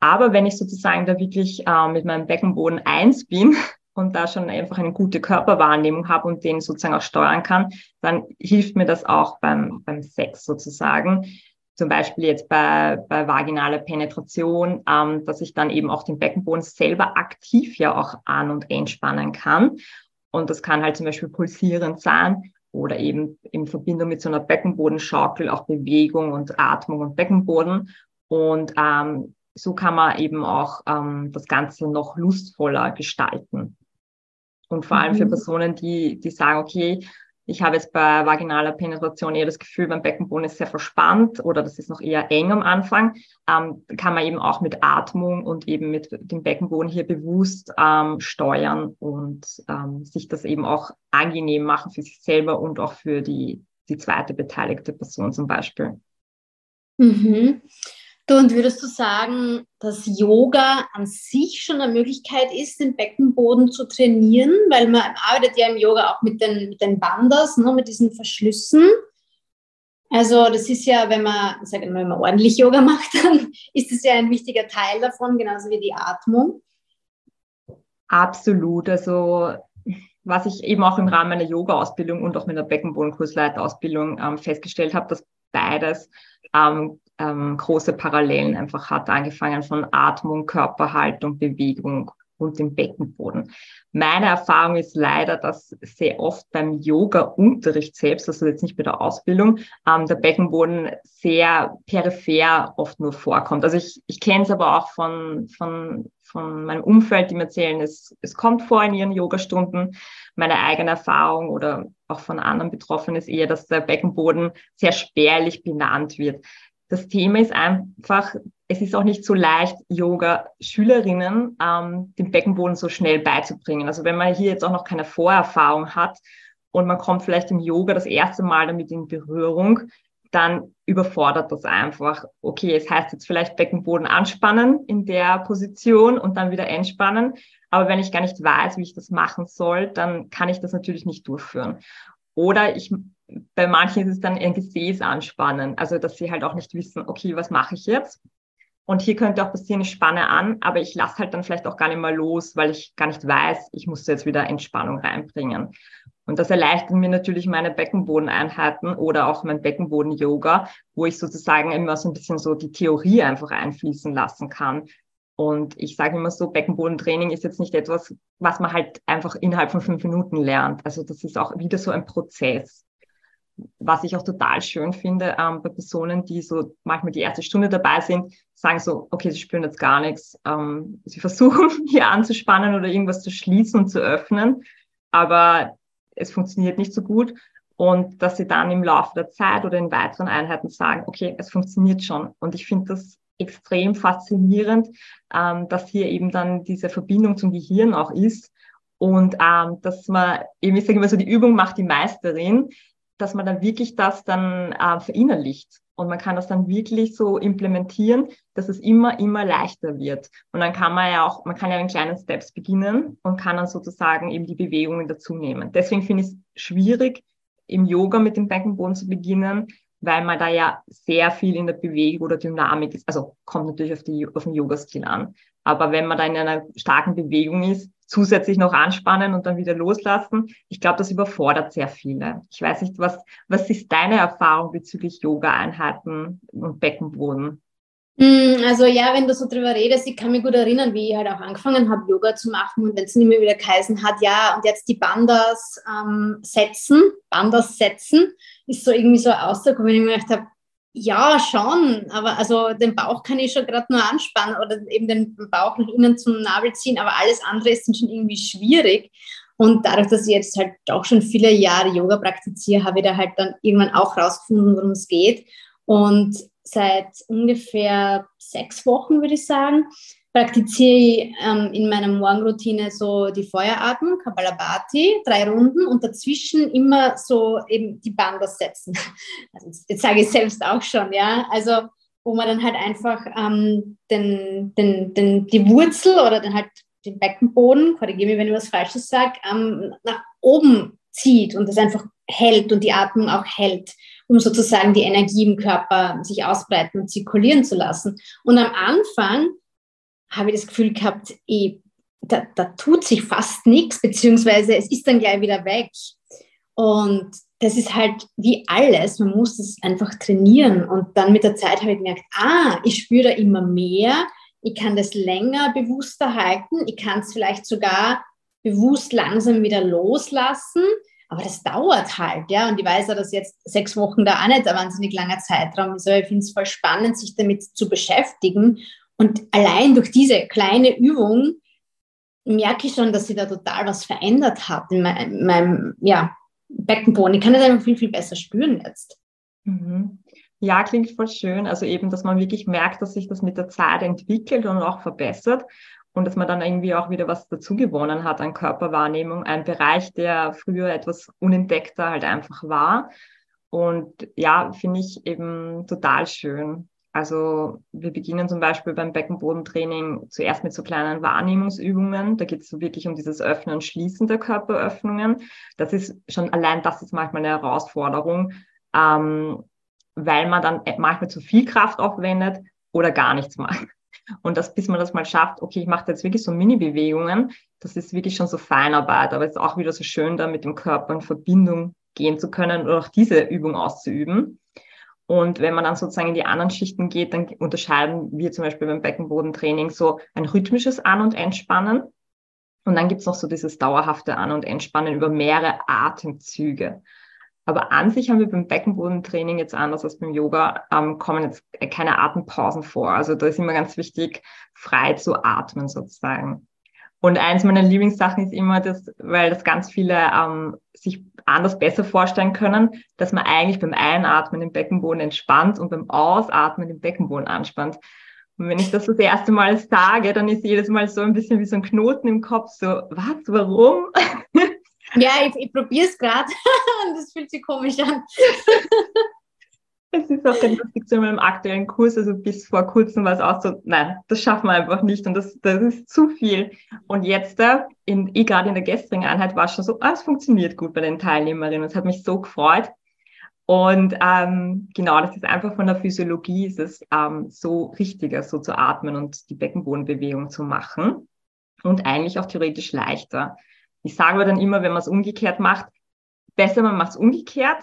Aber wenn ich sozusagen da wirklich äh, mit meinem Beckenboden eins bin und da schon einfach eine gute Körperwahrnehmung habe und den sozusagen auch steuern kann, dann hilft mir das auch beim, beim Sex sozusagen. Zum Beispiel jetzt bei, bei vaginaler Penetration, ähm, dass ich dann eben auch den Beckenboden selber aktiv ja auch an- und entspannen kann. Und das kann halt zum Beispiel pulsierend sein oder eben in Verbindung mit so einer Beckenbodenschaukel auch Bewegung und Atmung und Beckenboden. Und ähm, so kann man eben auch ähm, das Ganze noch lustvoller gestalten. Und vor allem für mhm. Personen, die, die sagen, okay, ich habe jetzt bei vaginaler Penetration eher das Gefühl, mein Beckenboden ist sehr verspannt oder das ist noch eher eng am Anfang, ähm, kann man eben auch mit Atmung und eben mit dem Beckenboden hier bewusst ähm, steuern und ähm, sich das eben auch angenehm machen für sich selber und auch für die, die zweite beteiligte Person zum Beispiel. Mhm. Du, und würdest du sagen, dass Yoga an sich schon eine Möglichkeit ist, den Beckenboden zu trainieren? Weil man arbeitet ja im Yoga auch mit den, mit den Bandas, ne, mit diesen Verschlüssen. Also das ist ja, wenn man, sag mal, wenn man ordentlich Yoga macht, dann ist das ja ein wichtiger Teil davon, genauso wie die Atmung. Absolut. Also was ich eben auch im Rahmen meiner Yoga-Ausbildung und auch mit der Beckenbodenkursleiterausbildung ähm, festgestellt habe, dass beides ähm, ähm, große Parallelen einfach hat, angefangen von Atmung, Körperhaltung, Bewegung und dem Beckenboden. Meine Erfahrung ist leider, dass sehr oft beim Yoga-Unterricht selbst, also jetzt nicht bei der Ausbildung, ähm, der Beckenboden sehr peripher oft nur vorkommt. Also ich, ich kenne es aber auch von, von, von meinem Umfeld, die mir erzählen, es, es kommt vor in ihren Yogastunden. Meine eigene Erfahrung oder auch von anderen Betroffenen ist eher, dass der Beckenboden sehr spärlich benannt wird das Thema ist einfach, es ist auch nicht so leicht, Yoga-Schülerinnen ähm, den Beckenboden so schnell beizubringen. Also wenn man hier jetzt auch noch keine Vorerfahrung hat und man kommt vielleicht im Yoga das erste Mal damit in Berührung, dann überfordert das einfach. Okay, es heißt jetzt vielleicht Beckenboden anspannen in der Position und dann wieder entspannen. Aber wenn ich gar nicht weiß, wie ich das machen soll, dann kann ich das natürlich nicht durchführen. Oder ich bei manchen ist es dann ein Gesäß anspannen, also dass sie halt auch nicht wissen, okay, was mache ich jetzt? Und hier könnte auch passieren, ich spanne an, aber ich lasse halt dann vielleicht auch gar nicht mehr los, weil ich gar nicht weiß, ich muss jetzt wieder Entspannung reinbringen. Und das erleichtert mir natürlich meine Beckenbodeneinheiten oder auch mein Beckenboden-Yoga, wo ich sozusagen immer so ein bisschen so die Theorie einfach einfließen lassen kann. Und ich sage immer so, Beckenbodentraining ist jetzt nicht etwas, was man halt einfach innerhalb von fünf Minuten lernt. Also das ist auch wieder so ein Prozess was ich auch total schön finde ähm, bei Personen, die so manchmal die erste Stunde dabei sind, sagen so, okay, sie spüren jetzt gar nichts. Ähm, sie versuchen hier anzuspannen oder irgendwas zu schließen und zu öffnen, aber es funktioniert nicht so gut. Und dass sie dann im Laufe der Zeit oder in weiteren Einheiten sagen, okay, es funktioniert schon. Und ich finde das extrem faszinierend, ähm, dass hier eben dann diese Verbindung zum Gehirn auch ist. Und ähm, dass man eben, ich sage immer so, die Übung macht die Meisterin dass man dann wirklich das dann äh, verinnerlicht. Und man kann das dann wirklich so implementieren, dass es immer, immer leichter wird. Und dann kann man ja auch, man kann ja in kleinen Steps beginnen und kann dann sozusagen eben die Bewegungen dazu nehmen. Deswegen finde ich es schwierig, im Yoga mit dem Beckenboden zu beginnen, weil man da ja sehr viel in der Bewegung oder Dynamik ist. Also kommt natürlich auf, die, auf den Yoga-Stil an. Aber wenn man da in einer starken Bewegung ist, zusätzlich noch anspannen und dann wieder loslassen. Ich glaube, das überfordert sehr viele. Ich weiß nicht, was, was ist deine Erfahrung bezüglich Yoga-Einheiten und Beckenboden? Hm, also ja, wenn du so drüber redest, ich kann mich gut erinnern, wie ich halt auch angefangen habe, Yoga zu machen und wenn es nicht mehr wieder geheißen hat, ja, und jetzt die Bandas ähm, setzen, Bandas setzen, ist so irgendwie so ein Ausdruck, wenn ich mir gedacht habe, Ja, schon, aber also den Bauch kann ich schon gerade nur anspannen oder eben den Bauch nach innen zum Nabel ziehen, aber alles andere ist dann schon irgendwie schwierig. Und dadurch, dass ich jetzt halt auch schon viele Jahre Yoga praktiziere, habe ich da halt dann irgendwann auch rausgefunden, worum es geht. Und seit ungefähr sechs Wochen, würde ich sagen, praktiziere ich ähm, in meiner Morgenroutine so die Feueratmung, Kapalabhati, drei Runden und dazwischen immer so eben die Bandas setzen. Also jetzt sage ich selbst auch schon, ja. Also wo man dann halt einfach ähm, den, den, den, die Wurzel oder dann halt den Beckenboden, korrigiere mich, wenn ich was Falsches sage, ähm, nach oben zieht und das einfach hält und die Atmung auch hält, um sozusagen die Energie im Körper sich ausbreiten und zirkulieren zu lassen. Und am Anfang habe ich das Gefühl gehabt, ich, da, da tut sich fast nichts, beziehungsweise es ist dann gleich wieder weg. Und das ist halt wie alles, man muss das einfach trainieren. Und dann mit der Zeit habe ich gemerkt, ah, ich spüre da immer mehr, ich kann das länger bewusster halten, ich kann es vielleicht sogar bewusst langsam wieder loslassen. Aber das dauert halt, ja. Und ich weiß ja, dass jetzt sechs Wochen da auch nicht ein wahnsinnig langer Zeitraum ist, aber ich finde es voll spannend, sich damit zu beschäftigen und allein durch diese kleine Übung merke ich schon, dass sich da total was verändert hat in meinem, meinem ja, Beckenboden. Ich kann das einfach viel, viel besser spüren jetzt. Mhm. Ja, klingt voll schön. Also eben, dass man wirklich merkt, dass sich das mit der Zeit entwickelt und auch verbessert und dass man dann irgendwie auch wieder was dazugewonnen hat an Körperwahrnehmung. Ein Bereich, der früher etwas unentdeckter halt einfach war. Und ja, finde ich eben total schön. Also wir beginnen zum Beispiel beim Beckenbodentraining zuerst mit so kleinen Wahrnehmungsübungen. Da geht es so wirklich um dieses Öffnen und Schließen der Körperöffnungen. Das ist schon allein das ist manchmal eine Herausforderung, ähm, weil man dann manchmal zu viel Kraft aufwendet oder gar nichts macht. Und das, bis man das mal schafft, okay, ich mache jetzt wirklich so Mini-Bewegungen, das ist wirklich schon so Feinarbeit, aber es ist auch wieder so schön, da mit dem Körper in Verbindung gehen zu können oder auch diese Übung auszuüben. Und wenn man dann sozusagen in die anderen Schichten geht, dann unterscheiden wir zum Beispiel beim Beckenbodentraining so ein rhythmisches An- und Entspannen. Und dann gibt's noch so dieses dauerhafte An- und Entspannen über mehrere Atemzüge. Aber an sich haben wir beim Beckenbodentraining jetzt anders als beim Yoga, ähm, kommen jetzt keine Atempausen vor. Also da ist immer ganz wichtig, frei zu atmen sozusagen. Und eins meiner Lieblingssachen ist immer das, weil das ganz viele ähm, sich anders besser vorstellen können, dass man eigentlich beim Einatmen den Beckenboden entspannt und beim Ausatmen den Beckenboden anspannt. Und wenn ich das das erste Mal sage, dann ist jedes Mal so ein bisschen wie so ein Knoten im Kopf, so, was, warum? Ja, ich, ich probiere es gerade und das fühlt sich komisch an. Es ist auch ganz lustig zu meinem aktuellen Kurs, also bis vor kurzem war es auch so, nein, das schaffen wir einfach nicht und das, das ist zu viel. Und jetzt, in, eh gerade in der gestrigen Einheit war es schon so, ah, es funktioniert gut bei den Teilnehmerinnen. Es hat mich so gefreut. Und ähm, genau, das ist einfach von der Physiologie, ist es ähm, so richtiger, so zu atmen und die Beckenbodenbewegung zu machen. Und eigentlich auch theoretisch leichter. Ich sage aber dann immer, wenn man es umgekehrt macht, besser man macht es umgekehrt,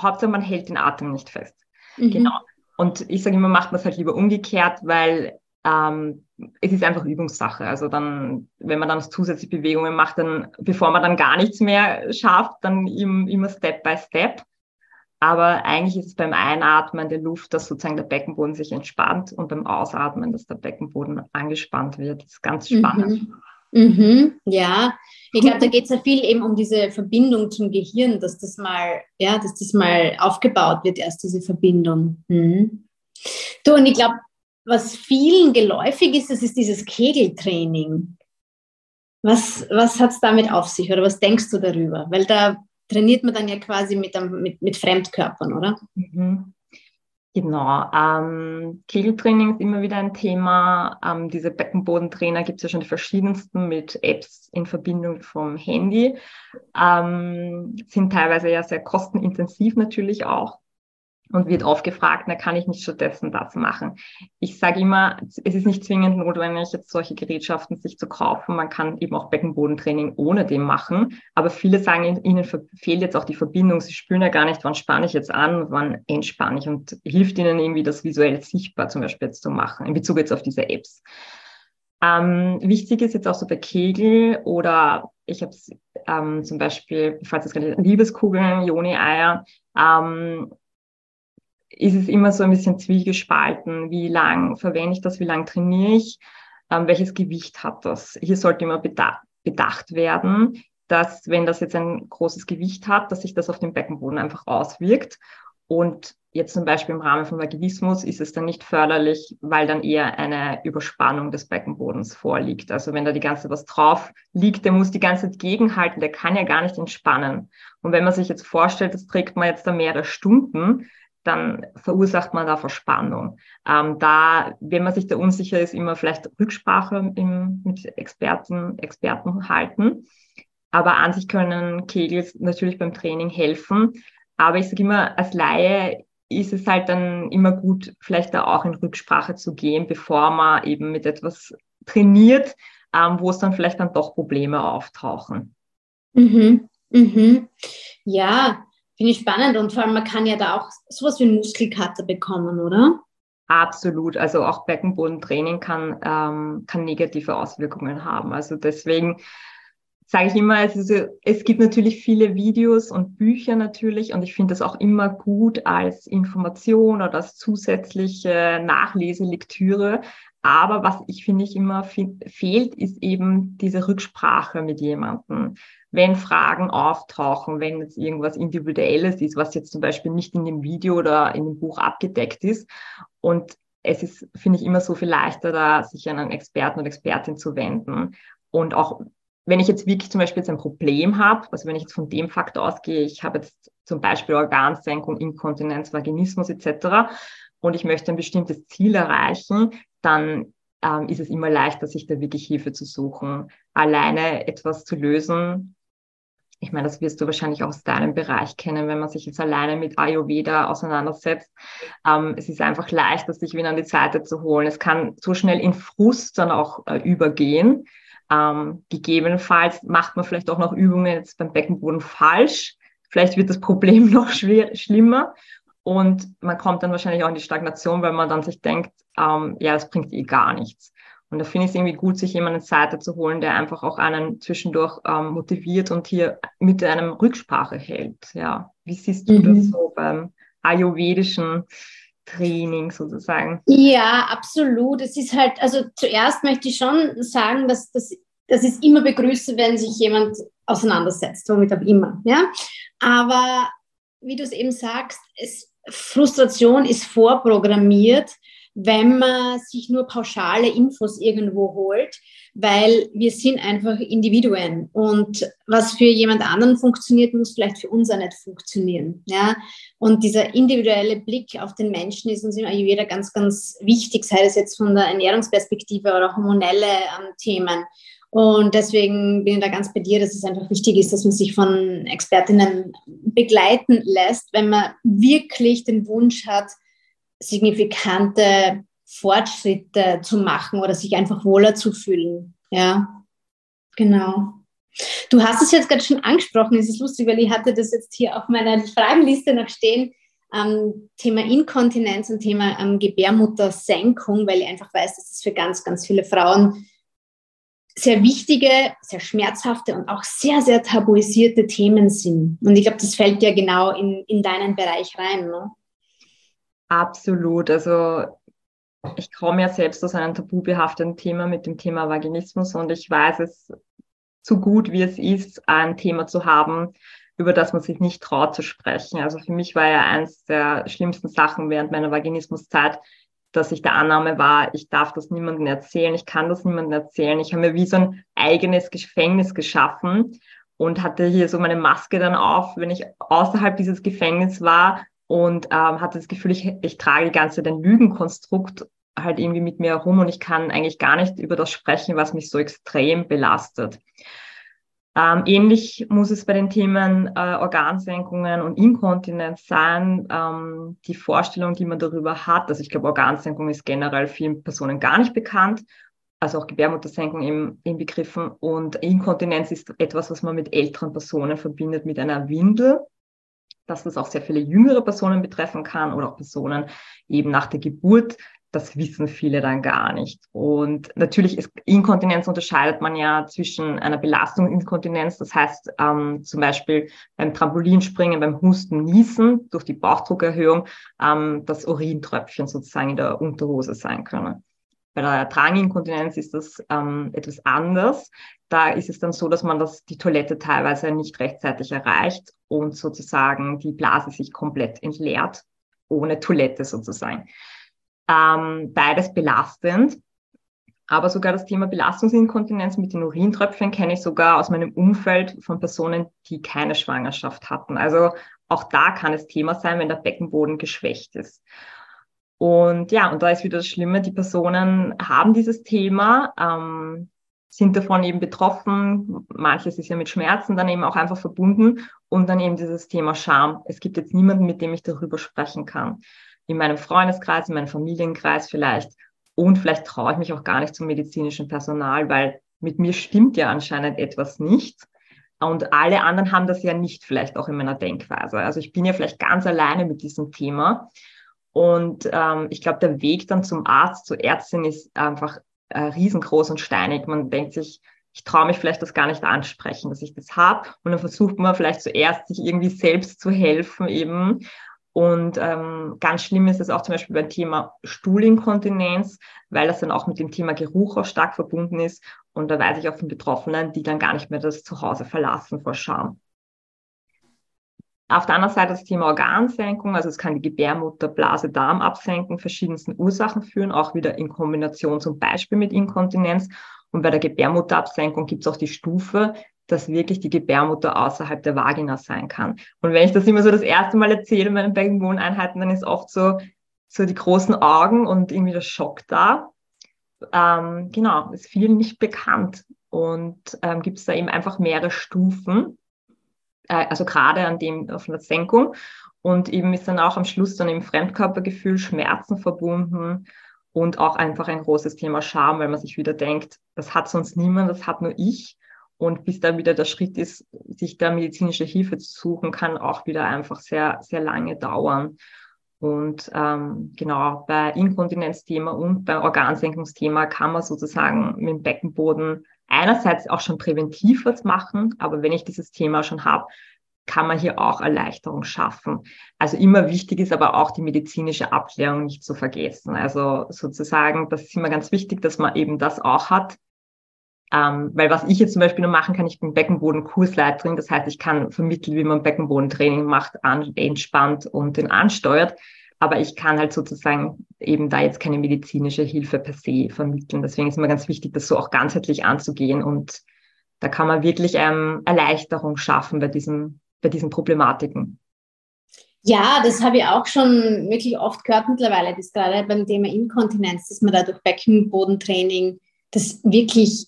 Hauptsache man hält den Atem nicht fest. Mhm. Genau. Und ich sage immer, macht man es halt lieber umgekehrt, weil ähm, es ist einfach Übungssache. Also dann, wenn man dann zusätzliche Bewegungen macht, dann, bevor man dann gar nichts mehr schafft, dann immer Step by Step. Aber eigentlich ist es beim Einatmen der Luft, dass sozusagen der Beckenboden sich entspannt und beim Ausatmen, dass der Beckenboden angespannt wird. Das ist ganz spannend. Mhm. Mhm, ja, ich glaube, da geht es ja viel eben um diese Verbindung zum Gehirn, dass das mal, ja, dass das mal aufgebaut wird, erst diese Verbindung. Mhm. Du, und ich glaube, was vielen geläufig ist, das ist dieses Kegeltraining. Was, was hat es damit auf sich oder was denkst du darüber? Weil da trainiert man dann ja quasi mit, mit, mit Fremdkörpern, oder? Mhm. Genau. Ähm, Kegeltraining ist immer wieder ein Thema. Ähm, diese Beckenbodentrainer gibt es ja schon die verschiedensten mit Apps in Verbindung vom Handy. Ähm, sind teilweise ja sehr kostenintensiv natürlich auch und wird oft gefragt, na, kann ich nicht stattdessen das machen? Ich sage immer, es ist nicht zwingend notwendig, jetzt solche Gerätschaften sich zu kaufen. Man kann eben auch Beckenbodentraining ohne dem machen. Aber viele sagen, ihnen fehlt jetzt auch die Verbindung. Sie spüren ja gar nicht, wann spanne ich jetzt an, wann entspanne ich und hilft ihnen irgendwie, das visuell sichtbar zum Beispiel jetzt zu machen, in Bezug jetzt auf diese Apps. Ähm, wichtig ist jetzt auch so bei Kegel oder ich habe ähm, zum Beispiel, falls es gerade Liebeskugeln, Joni-Eier, ähm, ist es immer so ein bisschen zwiegespalten. Wie lang verwende ich das? Wie lang trainiere ich? Ähm, welches Gewicht hat das? Hier sollte immer bedacht, bedacht werden, dass wenn das jetzt ein großes Gewicht hat, dass sich das auf den Beckenboden einfach auswirkt. Und jetzt zum Beispiel im Rahmen von Vaginismus ist es dann nicht förderlich, weil dann eher eine Überspannung des Beckenbodens vorliegt. Also wenn da die ganze was drauf liegt, der muss die ganze Zeit gegenhalten, der kann ja gar nicht entspannen. Und wenn man sich jetzt vorstellt, das trägt man jetzt da mehrere Stunden, dann verursacht man da Verspannung. Ähm, da, wenn man sich da unsicher ist, immer vielleicht Rücksprache im, mit Experten, Experten halten. Aber an sich können Kegels natürlich beim Training helfen. Aber ich sage immer, als Laie ist es halt dann immer gut, vielleicht da auch in Rücksprache zu gehen, bevor man eben mit etwas trainiert, ähm, wo es dann vielleicht dann doch Probleme auftauchen. Mhm. Mhm. Ja, finde ich spannend und vor allem man kann ja da auch sowas wie einen Muskelkater bekommen, oder? Absolut. Also auch Beckenbodentraining kann, ähm, kann negative Auswirkungen haben. Also deswegen sage ich immer, es, ist, es gibt natürlich viele Videos und Bücher natürlich und ich finde das auch immer gut als Information oder als zusätzliche Nachleselektüre. Aber was ich finde ich immer fehlt, ist eben diese Rücksprache mit jemandem. Wenn Fragen auftauchen, wenn jetzt irgendwas Individuelles ist, was jetzt zum Beispiel nicht in dem Video oder in dem Buch abgedeckt ist. Und es ist, finde ich, immer so viel leichter, da sich an einen Experten oder Expertin zu wenden. Und auch wenn ich jetzt wirklich zum Beispiel jetzt ein Problem habe, also wenn ich jetzt von dem Fakt ausgehe, ich habe jetzt zum Beispiel Organsenkung, Inkontinenz, Vaginismus etc. und ich möchte ein bestimmtes Ziel erreichen, dann ähm, ist es immer leichter, sich da wirklich Hilfe zu suchen. Alleine etwas zu lösen, ich meine, das wirst du wahrscheinlich auch aus deinem Bereich kennen, wenn man sich jetzt alleine mit Ayurveda auseinandersetzt. Ähm, es ist einfach leichter, sich wieder an die Seite zu holen. Es kann so schnell in Frust dann auch äh, übergehen ähm, gegebenenfalls macht man vielleicht auch noch Übungen jetzt beim Beckenboden falsch. Vielleicht wird das Problem noch schwer, schlimmer und man kommt dann wahrscheinlich auch in die Stagnation, weil man dann sich denkt, ähm, ja, das bringt eh gar nichts. Und da finde ich es irgendwie gut, sich jemanden Seite zu holen, der einfach auch einen zwischendurch ähm, motiviert und hier mit einem Rücksprache hält. Ja, wie siehst du mhm. das so beim ayurvedischen Training sozusagen. Ja, absolut. Es ist halt, also zuerst möchte ich schon sagen, dass, dass ich es immer begrüße, wenn sich jemand auseinandersetzt, womit auch immer. Ja? Aber wie du es eben sagst, es, Frustration ist vorprogrammiert, wenn man sich nur pauschale Infos irgendwo holt weil wir sind einfach Individuen und was für jemand anderen funktioniert, muss vielleicht für uns auch nicht funktionieren. Ja? Und dieser individuelle Blick auf den Menschen ist uns im Ayurveda ganz, ganz wichtig, sei es jetzt von der Ernährungsperspektive oder hormonelle ähm, Themen. Und deswegen bin ich da ganz bei dir, dass es einfach wichtig ist, dass man sich von Expertinnen begleiten lässt, wenn man wirklich den Wunsch hat, signifikante Fortschritte zu machen oder sich einfach wohler zu fühlen. Ja, genau. Du hast es jetzt gerade schon angesprochen, es ist lustig, weil ich hatte das jetzt hier auf meiner Fragenliste noch stehen. Ähm, Thema Inkontinenz und Thema ähm, Gebärmuttersenkung, weil ich einfach weiß, dass es das für ganz, ganz viele Frauen sehr wichtige, sehr schmerzhafte und auch sehr, sehr tabuisierte Themen sind. Und ich glaube, das fällt ja genau in, in deinen Bereich rein. Ne? Absolut. Also ich komme ja selbst aus einem tabubehafteten Thema mit dem Thema Vaginismus und ich weiß es so gut, wie es ist, ein Thema zu haben, über das man sich nicht traut zu sprechen. Also für mich war ja eines der schlimmsten Sachen während meiner Vaginismuszeit, dass ich der Annahme war, ich darf das niemandem erzählen, ich kann das niemandem erzählen. Ich habe mir wie so ein eigenes Gefängnis geschaffen und hatte hier so meine Maske dann auf, wenn ich außerhalb dieses Gefängnisses war und ähm, hatte das Gefühl, ich, ich trage die ganze Zeit ein Lügenkonstrukt halt irgendwie mit mir herum und ich kann eigentlich gar nicht über das sprechen, was mich so extrem belastet. Ähm, ähnlich muss es bei den Themen äh, Organsenkungen und Inkontinenz sein. Ähm, die Vorstellung, die man darüber hat, also ich glaube, Organsenkung ist generell vielen Personen gar nicht bekannt, also auch Gebärmuttersenkung im, im Begriffen. Und Inkontinenz ist etwas, was man mit älteren Personen verbindet mit einer Windel dass das auch sehr viele jüngere Personen betreffen kann oder auch Personen eben nach der Geburt das wissen viele dann gar nicht. Und natürlich ist Inkontinenz unterscheidet man ja zwischen einer Belastungsinkontinenz, das heißt ähm, zum Beispiel beim Trampolinspringen, beim Husten, Niesen durch die Bauchdruckerhöhung, ähm, das Urintröpfchen sozusagen in der Unterhose sein können. Bei der Dranginkontinenz ist das ähm, etwas anders. Da ist es dann so, dass man das, die Toilette teilweise nicht rechtzeitig erreicht und sozusagen die Blase sich komplett entleert, ohne Toilette sozusagen. Ähm, beides belastend. Aber sogar das Thema Belastungsinkontinenz mit den Urintröpfchen kenne ich sogar aus meinem Umfeld von Personen, die keine Schwangerschaft hatten. Also auch da kann es Thema sein, wenn der Beckenboden geschwächt ist. Und ja, und da ist wieder das Schlimme, die Personen haben dieses Thema, ähm, sind davon eben betroffen. Manches ist ja mit Schmerzen dann eben auch einfach verbunden und dann eben dieses Thema Scham. Es gibt jetzt niemanden, mit dem ich darüber sprechen kann in meinem Freundeskreis, in meinem Familienkreis vielleicht. Und vielleicht traue ich mich auch gar nicht zum medizinischen Personal, weil mit mir stimmt ja anscheinend etwas nicht. Und alle anderen haben das ja nicht vielleicht auch in meiner Denkweise. Also ich bin ja vielleicht ganz alleine mit diesem Thema. Und ähm, ich glaube, der Weg dann zum Arzt, zur Ärztin ist einfach äh, riesengroß und steinig. Man denkt sich, ich traue mich vielleicht das gar nicht ansprechen, dass ich das habe. Und dann versucht man vielleicht zuerst, sich irgendwie selbst zu helfen eben. Und ähm, ganz schlimm ist es auch zum Beispiel beim Thema Stuhlinkontinenz, weil das dann auch mit dem Thema Geruch auch stark verbunden ist. Und da weiß ich auch von Betroffenen, die dann gar nicht mehr das Zuhause verlassen vor Scham. Auf der anderen Seite das Thema Organsenkung, also es kann die Gebärmutter, Blase, Darm absenken, verschiedensten Ursachen führen, auch wieder in Kombination zum Beispiel mit Inkontinenz. Und bei der Gebärmutterabsenkung gibt es auch die Stufe, dass wirklich die Gebärmutter außerhalb der Vagina sein kann. Und wenn ich das immer so das erste Mal erzähle in meinen Beckenbodeneinheiten, dann ist oft so, so die großen Augen und irgendwie der Schock da. Ähm, genau, ist vielen nicht bekannt. Und ähm, gibt es da eben einfach mehrere Stufen, äh, also gerade an dem von der Senkung. Und eben ist dann auch am Schluss dann im Fremdkörpergefühl Schmerzen verbunden und auch einfach ein großes Thema Scham, weil man sich wieder denkt, das hat sonst niemand, das hat nur ich. Und bis da wieder der Schritt ist, sich da medizinische Hilfe zu suchen, kann auch wieder einfach sehr, sehr lange dauern. Und ähm, genau bei Inkontinenzthema und beim Organsenkungsthema kann man sozusagen mit dem Beckenboden einerseits auch schon präventiv was machen, aber wenn ich dieses Thema schon habe, kann man hier auch Erleichterung schaffen. Also immer wichtig ist aber auch die medizinische Abklärung nicht zu vergessen. Also sozusagen, das ist immer ganz wichtig, dass man eben das auch hat, ähm, weil was ich jetzt zum Beispiel noch machen kann, ich bin Beckenboden-Kursleiterin, das heißt, ich kann vermitteln, wie man Beckenbodentraining macht, an, entspannt und den ansteuert. Aber ich kann halt sozusagen eben da jetzt keine medizinische Hilfe per se vermitteln. Deswegen ist mir ganz wichtig, das so auch ganzheitlich anzugehen. Und da kann man wirklich ähm, Erleichterung schaffen bei diesen, bei diesen Problematiken. Ja, das habe ich auch schon wirklich oft gehört mittlerweile, dass gerade beim Thema Inkontinenz, dass man da durch Beckenbodentraining das wirklich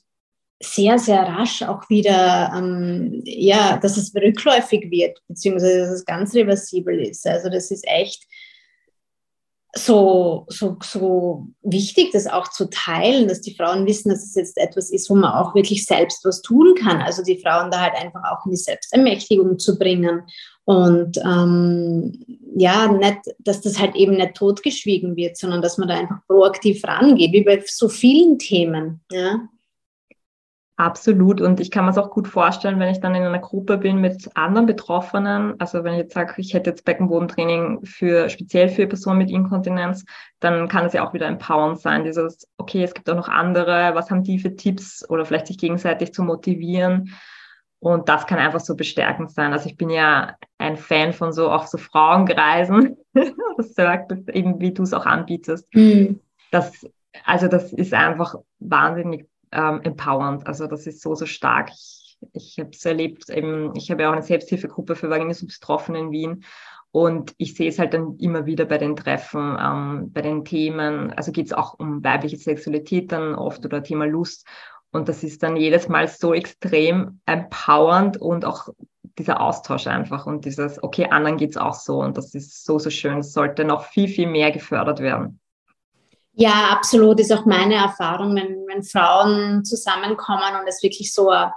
sehr, sehr rasch auch wieder, ähm, ja, dass es rückläufig wird, beziehungsweise dass es ganz reversibel ist. Also das ist echt so, so, so wichtig, das auch zu teilen, dass die Frauen wissen, dass es jetzt etwas ist, wo man auch wirklich selbst was tun kann. Also die Frauen da halt einfach auch in die Selbstermächtigung zu bringen. Und ähm, ja, nicht, dass das halt eben nicht totgeschwiegen wird, sondern dass man da einfach proaktiv rangeht, wie bei so vielen Themen. Ja. Absolut. Und ich kann mir es auch gut vorstellen, wenn ich dann in einer Gruppe bin mit anderen Betroffenen. Also wenn ich jetzt sage, ich hätte jetzt Beckenbodentraining für speziell für Personen mit Inkontinenz, dann kann es ja auch wieder empowernd sein. Dieses, okay, es gibt auch noch andere, was haben die für Tipps oder vielleicht sich gegenseitig zu motivieren. Und das kann einfach so bestärkend sein. Also ich bin ja ein Fan von so auch so Frauenkreisen, das sagt eben, wie du es auch anbietest. Mhm. Das, also das ist einfach wahnsinnig ähm, empowernd. Also das ist so, so stark. Ich, ich habe es erlebt, eben, ich habe ja auch eine Selbsthilfegruppe für Vaginismus-Betroffene in Wien. Und ich sehe es halt dann immer wieder bei den Treffen, ähm, bei den Themen. Also geht es auch um weibliche Sexualität dann oft oder Thema Lust. Und das ist dann jedes Mal so extrem empowernd und auch dieser Austausch einfach und dieses, okay, anderen geht es auch so. Und das ist so, so schön. Es sollte noch viel, viel mehr gefördert werden. Ja, absolut. Ist auch meine Erfahrung, wenn, wenn Frauen zusammenkommen und es wirklich so ein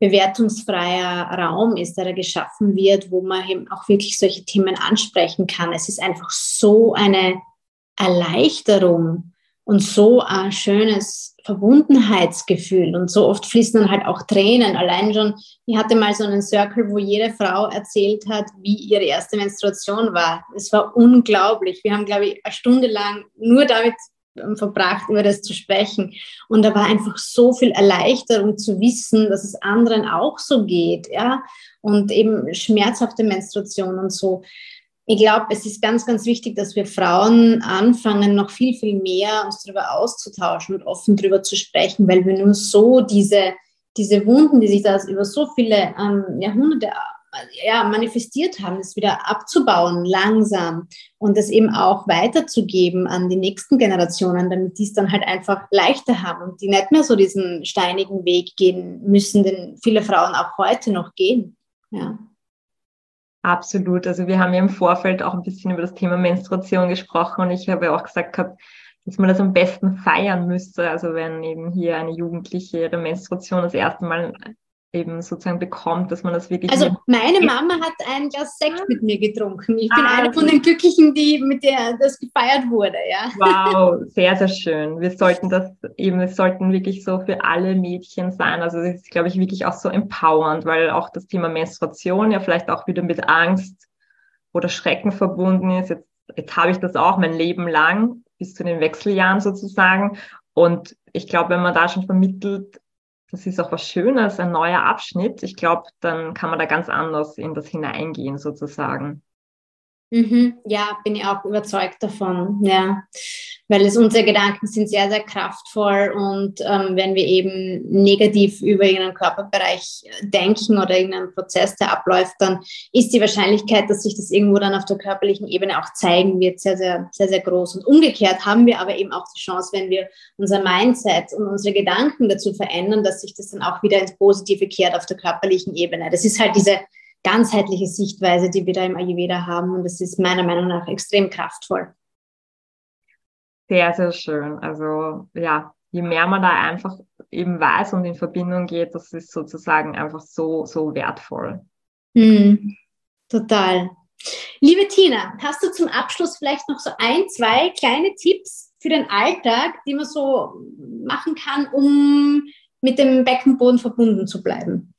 bewertungsfreier Raum ist, der da geschaffen wird, wo man eben auch wirklich solche Themen ansprechen kann. Es ist einfach so eine Erleichterung und so ein schönes Verbundenheitsgefühl. Und so oft fließen dann halt auch Tränen. Allein schon, ich hatte mal so einen Circle, wo jede Frau erzählt hat, wie ihre erste Menstruation war. Es war unglaublich. Wir haben, glaube ich, eine Stunde lang nur damit verbracht, über das zu sprechen. Und da war einfach so viel Erleichterung zu wissen, dass es anderen auch so geht, ja. Und eben schmerzhafte Menstruation und so. Ich glaube, es ist ganz, ganz wichtig, dass wir Frauen anfangen, noch viel, viel mehr uns darüber auszutauschen und offen darüber zu sprechen, weil wir nur so diese, diese Wunden, die sich da über so viele ähm, Jahrhunderte ja, manifestiert haben, das wieder abzubauen, langsam und das eben auch weiterzugeben an die nächsten Generationen, damit die es dann halt einfach leichter haben und die nicht mehr so diesen steinigen Weg gehen müssen, den viele Frauen auch heute noch gehen. Ja. Absolut. Also wir haben ja im Vorfeld auch ein bisschen über das Thema Menstruation gesprochen und ich habe auch gesagt gehabt, dass man das am besten feiern müsste. Also wenn eben hier eine Jugendliche ihre Menstruation das erste Mal eben sozusagen bekommt, dass man das wirklich. Also meine Mama hat ein Glas Sekt mit mir getrunken. Ich bin ah, eine von den Glücklichen, die mit der das gefeiert wurde, ja. Wow, sehr, sehr schön. Wir sollten das eben, wir sollten wirklich so für alle Mädchen sein. Also das ist, glaube ich, wirklich auch so empowernd, weil auch das Thema Menstruation ja vielleicht auch wieder mit Angst oder Schrecken verbunden ist. Jetzt, jetzt habe ich das auch mein Leben lang, bis zu den Wechseljahren sozusagen. Und ich glaube, wenn man da schon vermittelt, das ist auch was Schönes, ein neuer Abschnitt. Ich glaube, dann kann man da ganz anders in das hineingehen, sozusagen. Mhm, ja, bin ich auch überzeugt davon, ja. Weil es unsere Gedanken sind sehr, sehr kraftvoll und ähm, wenn wir eben negativ über irgendeinen Körperbereich denken oder irgendeinen Prozess, der abläuft, dann ist die Wahrscheinlichkeit, dass sich das irgendwo dann auf der körperlichen Ebene auch zeigen wird, sehr, sehr, sehr, sehr groß. Und umgekehrt haben wir aber eben auch die Chance, wenn wir unser Mindset und unsere Gedanken dazu verändern, dass sich das dann auch wieder ins Positive kehrt auf der körperlichen Ebene. Das ist halt diese ganzheitliche Sichtweise, die wir da im Ayurveda haben. Und das ist meiner Meinung nach extrem kraftvoll. Sehr, sehr schön. Also ja, je mehr man da einfach eben weiß und in Verbindung geht, das ist sozusagen einfach so, so wertvoll. Mm, total. Liebe Tina, hast du zum Abschluss vielleicht noch so ein, zwei kleine Tipps für den Alltag, die man so machen kann, um mit dem Beckenboden verbunden zu bleiben?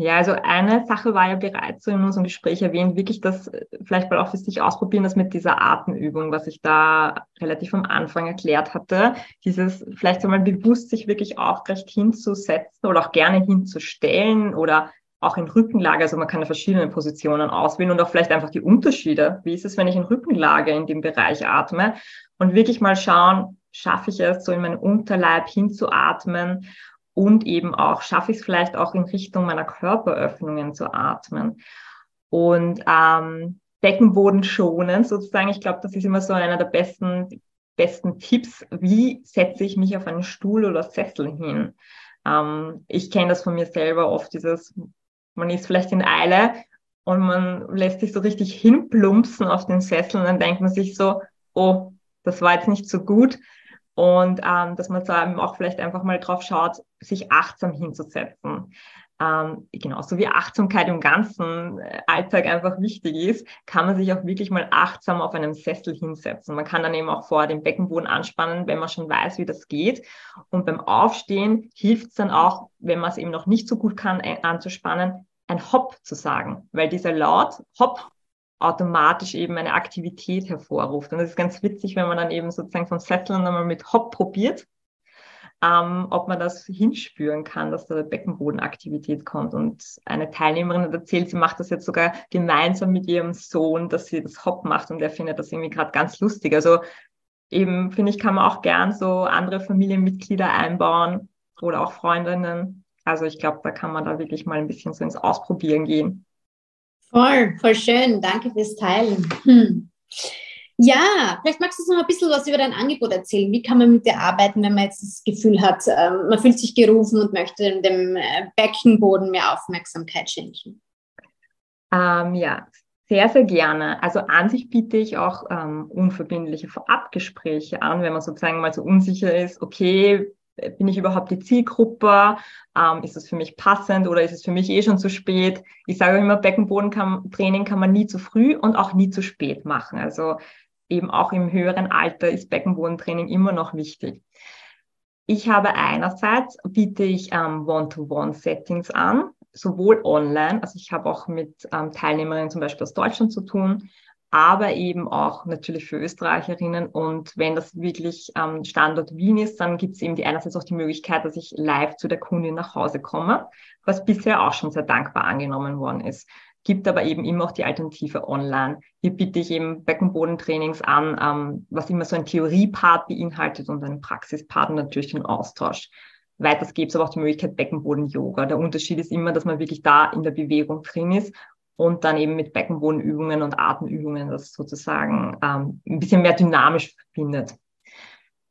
Ja, also eine Sache war ja bereits so in unserem Gespräch erwähnt, wirklich das äh, vielleicht mal auch für sich ausprobieren, das mit dieser Atemübung, was ich da relativ am Anfang erklärt hatte. Dieses vielleicht einmal bewusst sich wirklich aufrecht hinzusetzen oder auch gerne hinzustellen oder auch in Rückenlage. Also man kann ja verschiedene Positionen auswählen und auch vielleicht einfach die Unterschiede. Wie ist es, wenn ich in Rückenlage in dem Bereich atme? Und wirklich mal schauen, schaffe ich es, so in meinen Unterleib hinzuatmen und eben auch schaffe ich es vielleicht auch in Richtung meiner Körperöffnungen zu atmen. Und ähm, Beckenboden schonen sozusagen. Ich glaube, das ist immer so einer der besten, besten Tipps. Wie setze ich mich auf einen Stuhl oder Sessel hin? Ähm, ich kenne das von mir selber oft, dieses, man ist vielleicht in Eile und man lässt sich so richtig hinplumpsen auf den Sessel und dann denkt man sich so, oh, das war jetzt nicht so gut und ähm, dass man da auch vielleicht einfach mal drauf schaut, sich achtsam hinzusetzen. Ähm, genauso wie Achtsamkeit im ganzen äh, Alltag einfach wichtig ist, kann man sich auch wirklich mal achtsam auf einem Sessel hinsetzen. Man kann dann eben auch vor dem Beckenboden anspannen, wenn man schon weiß, wie das geht. Und beim Aufstehen hilft es dann auch, wenn man es eben noch nicht so gut kann, anzuspannen, ein Hopp zu sagen, weil dieser Laut Hopp automatisch eben eine Aktivität hervorruft. Und das ist ganz witzig, wenn man dann eben sozusagen vom Setteln einmal mit Hop probiert, ähm, ob man das hinspüren kann, dass da Beckenbodenaktivität kommt. Und eine Teilnehmerin hat erzählt, sie macht das jetzt sogar gemeinsam mit ihrem Sohn, dass sie das Hop macht und der findet das irgendwie gerade ganz lustig. Also eben, finde ich, kann man auch gern so andere Familienmitglieder einbauen oder auch Freundinnen. Also ich glaube, da kann man da wirklich mal ein bisschen so ins Ausprobieren gehen. Voll, voll schön. Danke fürs Teilen. Hm. Ja, vielleicht magst du noch ein bisschen was über dein Angebot erzählen. Wie kann man mit dir arbeiten, wenn man jetzt das Gefühl hat, ähm, man fühlt sich gerufen und möchte dem äh, Beckenboden mehr Aufmerksamkeit schenken? Ähm, ja, sehr, sehr gerne. Also an sich biete ich auch ähm, unverbindliche Vorabgespräche an, wenn man sozusagen mal so unsicher ist, okay, bin ich überhaupt die Zielgruppe? Ähm, ist es für mich passend oder ist es für mich eh schon zu spät? Ich sage immer, Beckenbodentraining kann man nie zu früh und auch nie zu spät machen. Also eben auch im höheren Alter ist Beckenbodentraining immer noch wichtig. Ich habe einerseits, biete ich ähm, One-to-One-Settings an, sowohl online, also ich habe auch mit ähm, Teilnehmerinnen zum Beispiel aus Deutschland zu tun, aber eben auch natürlich für Österreicherinnen. Und wenn das wirklich ähm, Standort Wien ist, dann gibt es eben die einerseits auch die Möglichkeit, dass ich live zu der Kundin nach Hause komme, was bisher auch schon sehr dankbar angenommen worden ist. Gibt aber eben immer auch die Alternative online. Hier biete ich eben Beckenbodentrainings an, ähm, was immer so ein Theoriepart beinhaltet und ein Praxispart und natürlich den Austausch. Weiters gibt es aber auch die Möglichkeit Beckenboden-Yoga. Der Unterschied ist immer, dass man wirklich da in der Bewegung drin ist und dann eben mit Beckenbodenübungen und Atemübungen das sozusagen ähm, ein bisschen mehr dynamisch verbindet.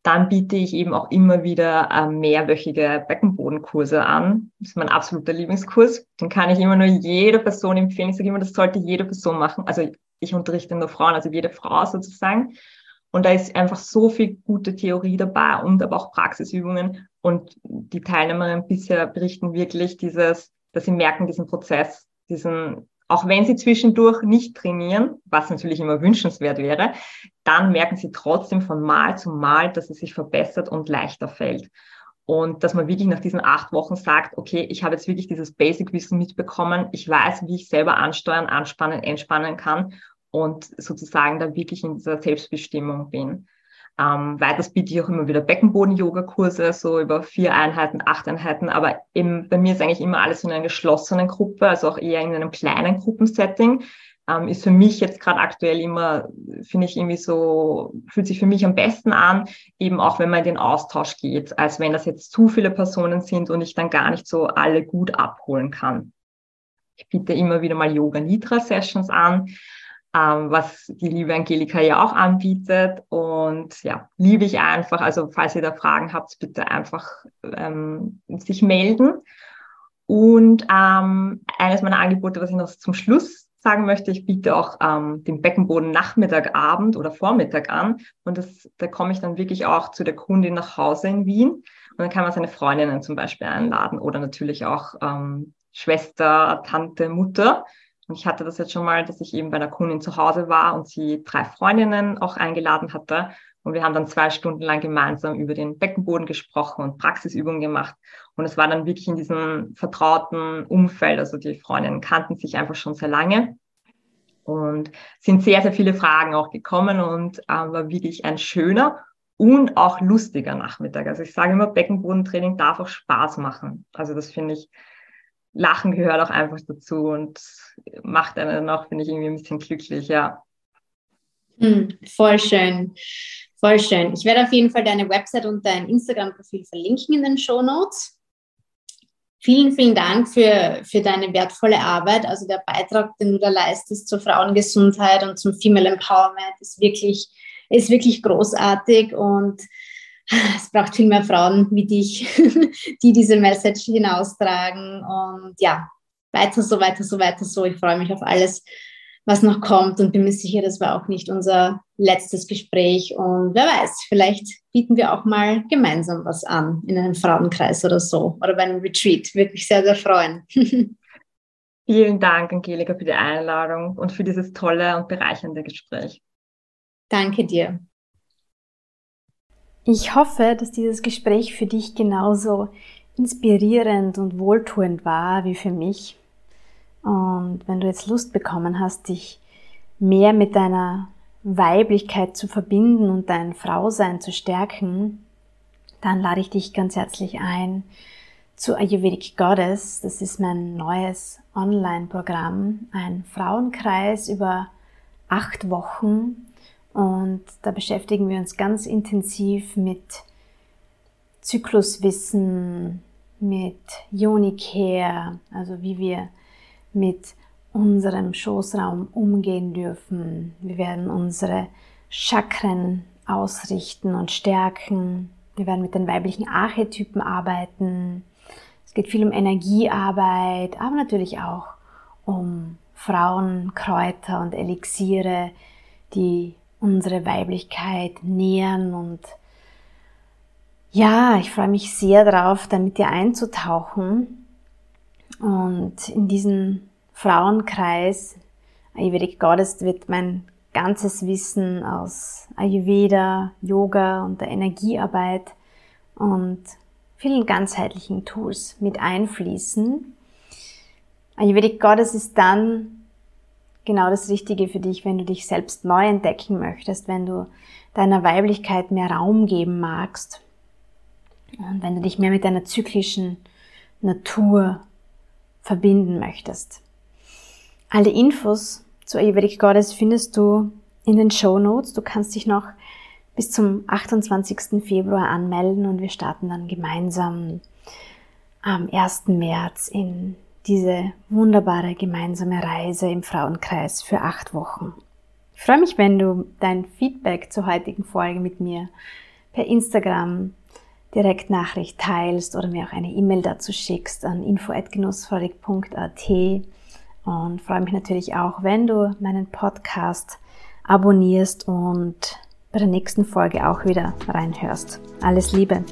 Dann biete ich eben auch immer wieder äh, mehrwöchige Beckenbodenkurse an. Das ist mein absoluter Lieblingskurs. Den kann ich immer nur jeder Person empfehlen. Ich sage immer, das sollte jede Person machen. Also ich unterrichte nur Frauen, also jede Frau sozusagen. Und da ist einfach so viel gute Theorie dabei und aber auch Praxisübungen. Und die Teilnehmerinnen bisher berichten wirklich dieses, dass sie merken diesen Prozess, diesen auch wenn sie zwischendurch nicht trainieren, was natürlich immer wünschenswert wäre, dann merken sie trotzdem von Mal zu Mal, dass es sich verbessert und leichter fällt. Und dass man wirklich nach diesen acht Wochen sagt, okay, ich habe jetzt wirklich dieses Basic-Wissen mitbekommen, ich weiß, wie ich selber ansteuern, anspannen, entspannen kann und sozusagen da wirklich in dieser Selbstbestimmung bin. Ähm, weiters biete ich auch immer wieder Beckenboden-Yoga-Kurse, so über vier Einheiten, acht Einheiten. Aber eben, bei mir ist eigentlich immer alles in einer geschlossenen Gruppe, also auch eher in einem kleinen Gruppensetting. Ähm, ist für mich jetzt gerade aktuell immer, finde ich irgendwie so, fühlt sich für mich am besten an, eben auch wenn man in den Austausch geht, als wenn das jetzt zu viele Personen sind und ich dann gar nicht so alle gut abholen kann. Ich biete immer wieder mal Yoga Nidra Sessions an ähm, was die liebe Angelika ja auch anbietet. Und ja, liebe ich einfach. Also falls ihr da Fragen habt, bitte einfach ähm, sich melden. Und ähm, eines meiner Angebote, was ich noch zum Schluss sagen möchte, ich biete auch ähm, den Beckenboden Nachmittag, Abend oder Vormittag an. Und das, da komme ich dann wirklich auch zu der Kundin nach Hause in Wien. Und dann kann man seine Freundinnen zum Beispiel einladen oder natürlich auch ähm, Schwester, Tante, Mutter. Ich hatte das jetzt schon mal, dass ich eben bei einer Kundin zu Hause war und sie drei Freundinnen auch eingeladen hatte. Und wir haben dann zwei Stunden lang gemeinsam über den Beckenboden gesprochen und Praxisübungen gemacht. Und es war dann wirklich in diesem vertrauten Umfeld. Also die Freundinnen kannten sich einfach schon sehr lange. Und sind sehr, sehr viele Fragen auch gekommen und äh, war wirklich ein schöner und auch lustiger Nachmittag. Also ich sage immer, Beckenbodentraining darf auch Spaß machen. Also das finde ich Lachen gehört auch einfach dazu und macht einen auch, finde ich, irgendwie ein bisschen glücklich, ja. Hm, voll schön. Voll schön. Ich werde auf jeden Fall deine Website und dein Instagram-Profil verlinken in den Show Notes. Vielen, vielen Dank für, für deine wertvolle Arbeit. Also der Beitrag, den du da leistest zur Frauengesundheit und zum Female Empowerment, ist wirklich, ist wirklich großartig und es braucht viel mehr Frauen wie dich, die diese Message hinaustragen. Und ja, weiter so, weiter so, weiter so. Ich freue mich auf alles, was noch kommt und bin mir sicher, das war auch nicht unser letztes Gespräch. Und wer weiß, vielleicht bieten wir auch mal gemeinsam was an in einem Frauenkreis oder so oder bei einem Retreat. Würde mich sehr, sehr freuen. Vielen Dank, Angelika, für die Einladung und für dieses tolle und bereichernde Gespräch. Danke dir. Ich hoffe, dass dieses Gespräch für dich genauso inspirierend und wohltuend war wie für mich. Und wenn du jetzt Lust bekommen hast, dich mehr mit deiner Weiblichkeit zu verbinden und dein Frausein zu stärken, dann lade ich dich ganz herzlich ein zu Ayurvedic Goddess. Das ist mein neues Online-Programm, ein Frauenkreis über acht Wochen, und da beschäftigen wir uns ganz intensiv mit Zykluswissen, mit Yonicare, also wie wir mit unserem Schoßraum umgehen dürfen. Wir werden unsere Chakren ausrichten und stärken. Wir werden mit den weiblichen Archetypen arbeiten. Es geht viel um Energiearbeit, aber natürlich auch um Frauen, Kräuter und Elixiere, die unsere Weiblichkeit nähern und ja, ich freue mich sehr darauf, da mit dir einzutauchen und in diesen Frauenkreis Ayurvedic Goddess wird mein ganzes Wissen aus Ayurveda, Yoga und der Energiearbeit und vielen ganzheitlichen Tools mit einfließen. Ayurvedic Goddess ist dann genau das Richtige für dich, wenn du dich selbst neu entdecken möchtest, wenn du deiner Weiblichkeit mehr Raum geben magst und wenn du dich mehr mit deiner zyklischen Natur verbinden möchtest. Alle Infos zu Ayurvedic Goddess findest du in den Show Notes. Du kannst dich noch bis zum 28. Februar anmelden und wir starten dann gemeinsam am 1. März in diese wunderbare gemeinsame Reise im Frauenkreis für acht Wochen. Ich freue mich, wenn du dein Feedback zur heutigen Folge mit mir per Instagram direkt Nachricht teilst oder mir auch eine E-Mail dazu schickst an info@genussfreudig.at und freue mich natürlich auch, wenn du meinen Podcast abonnierst und bei der nächsten Folge auch wieder reinhörst. Alles Liebe!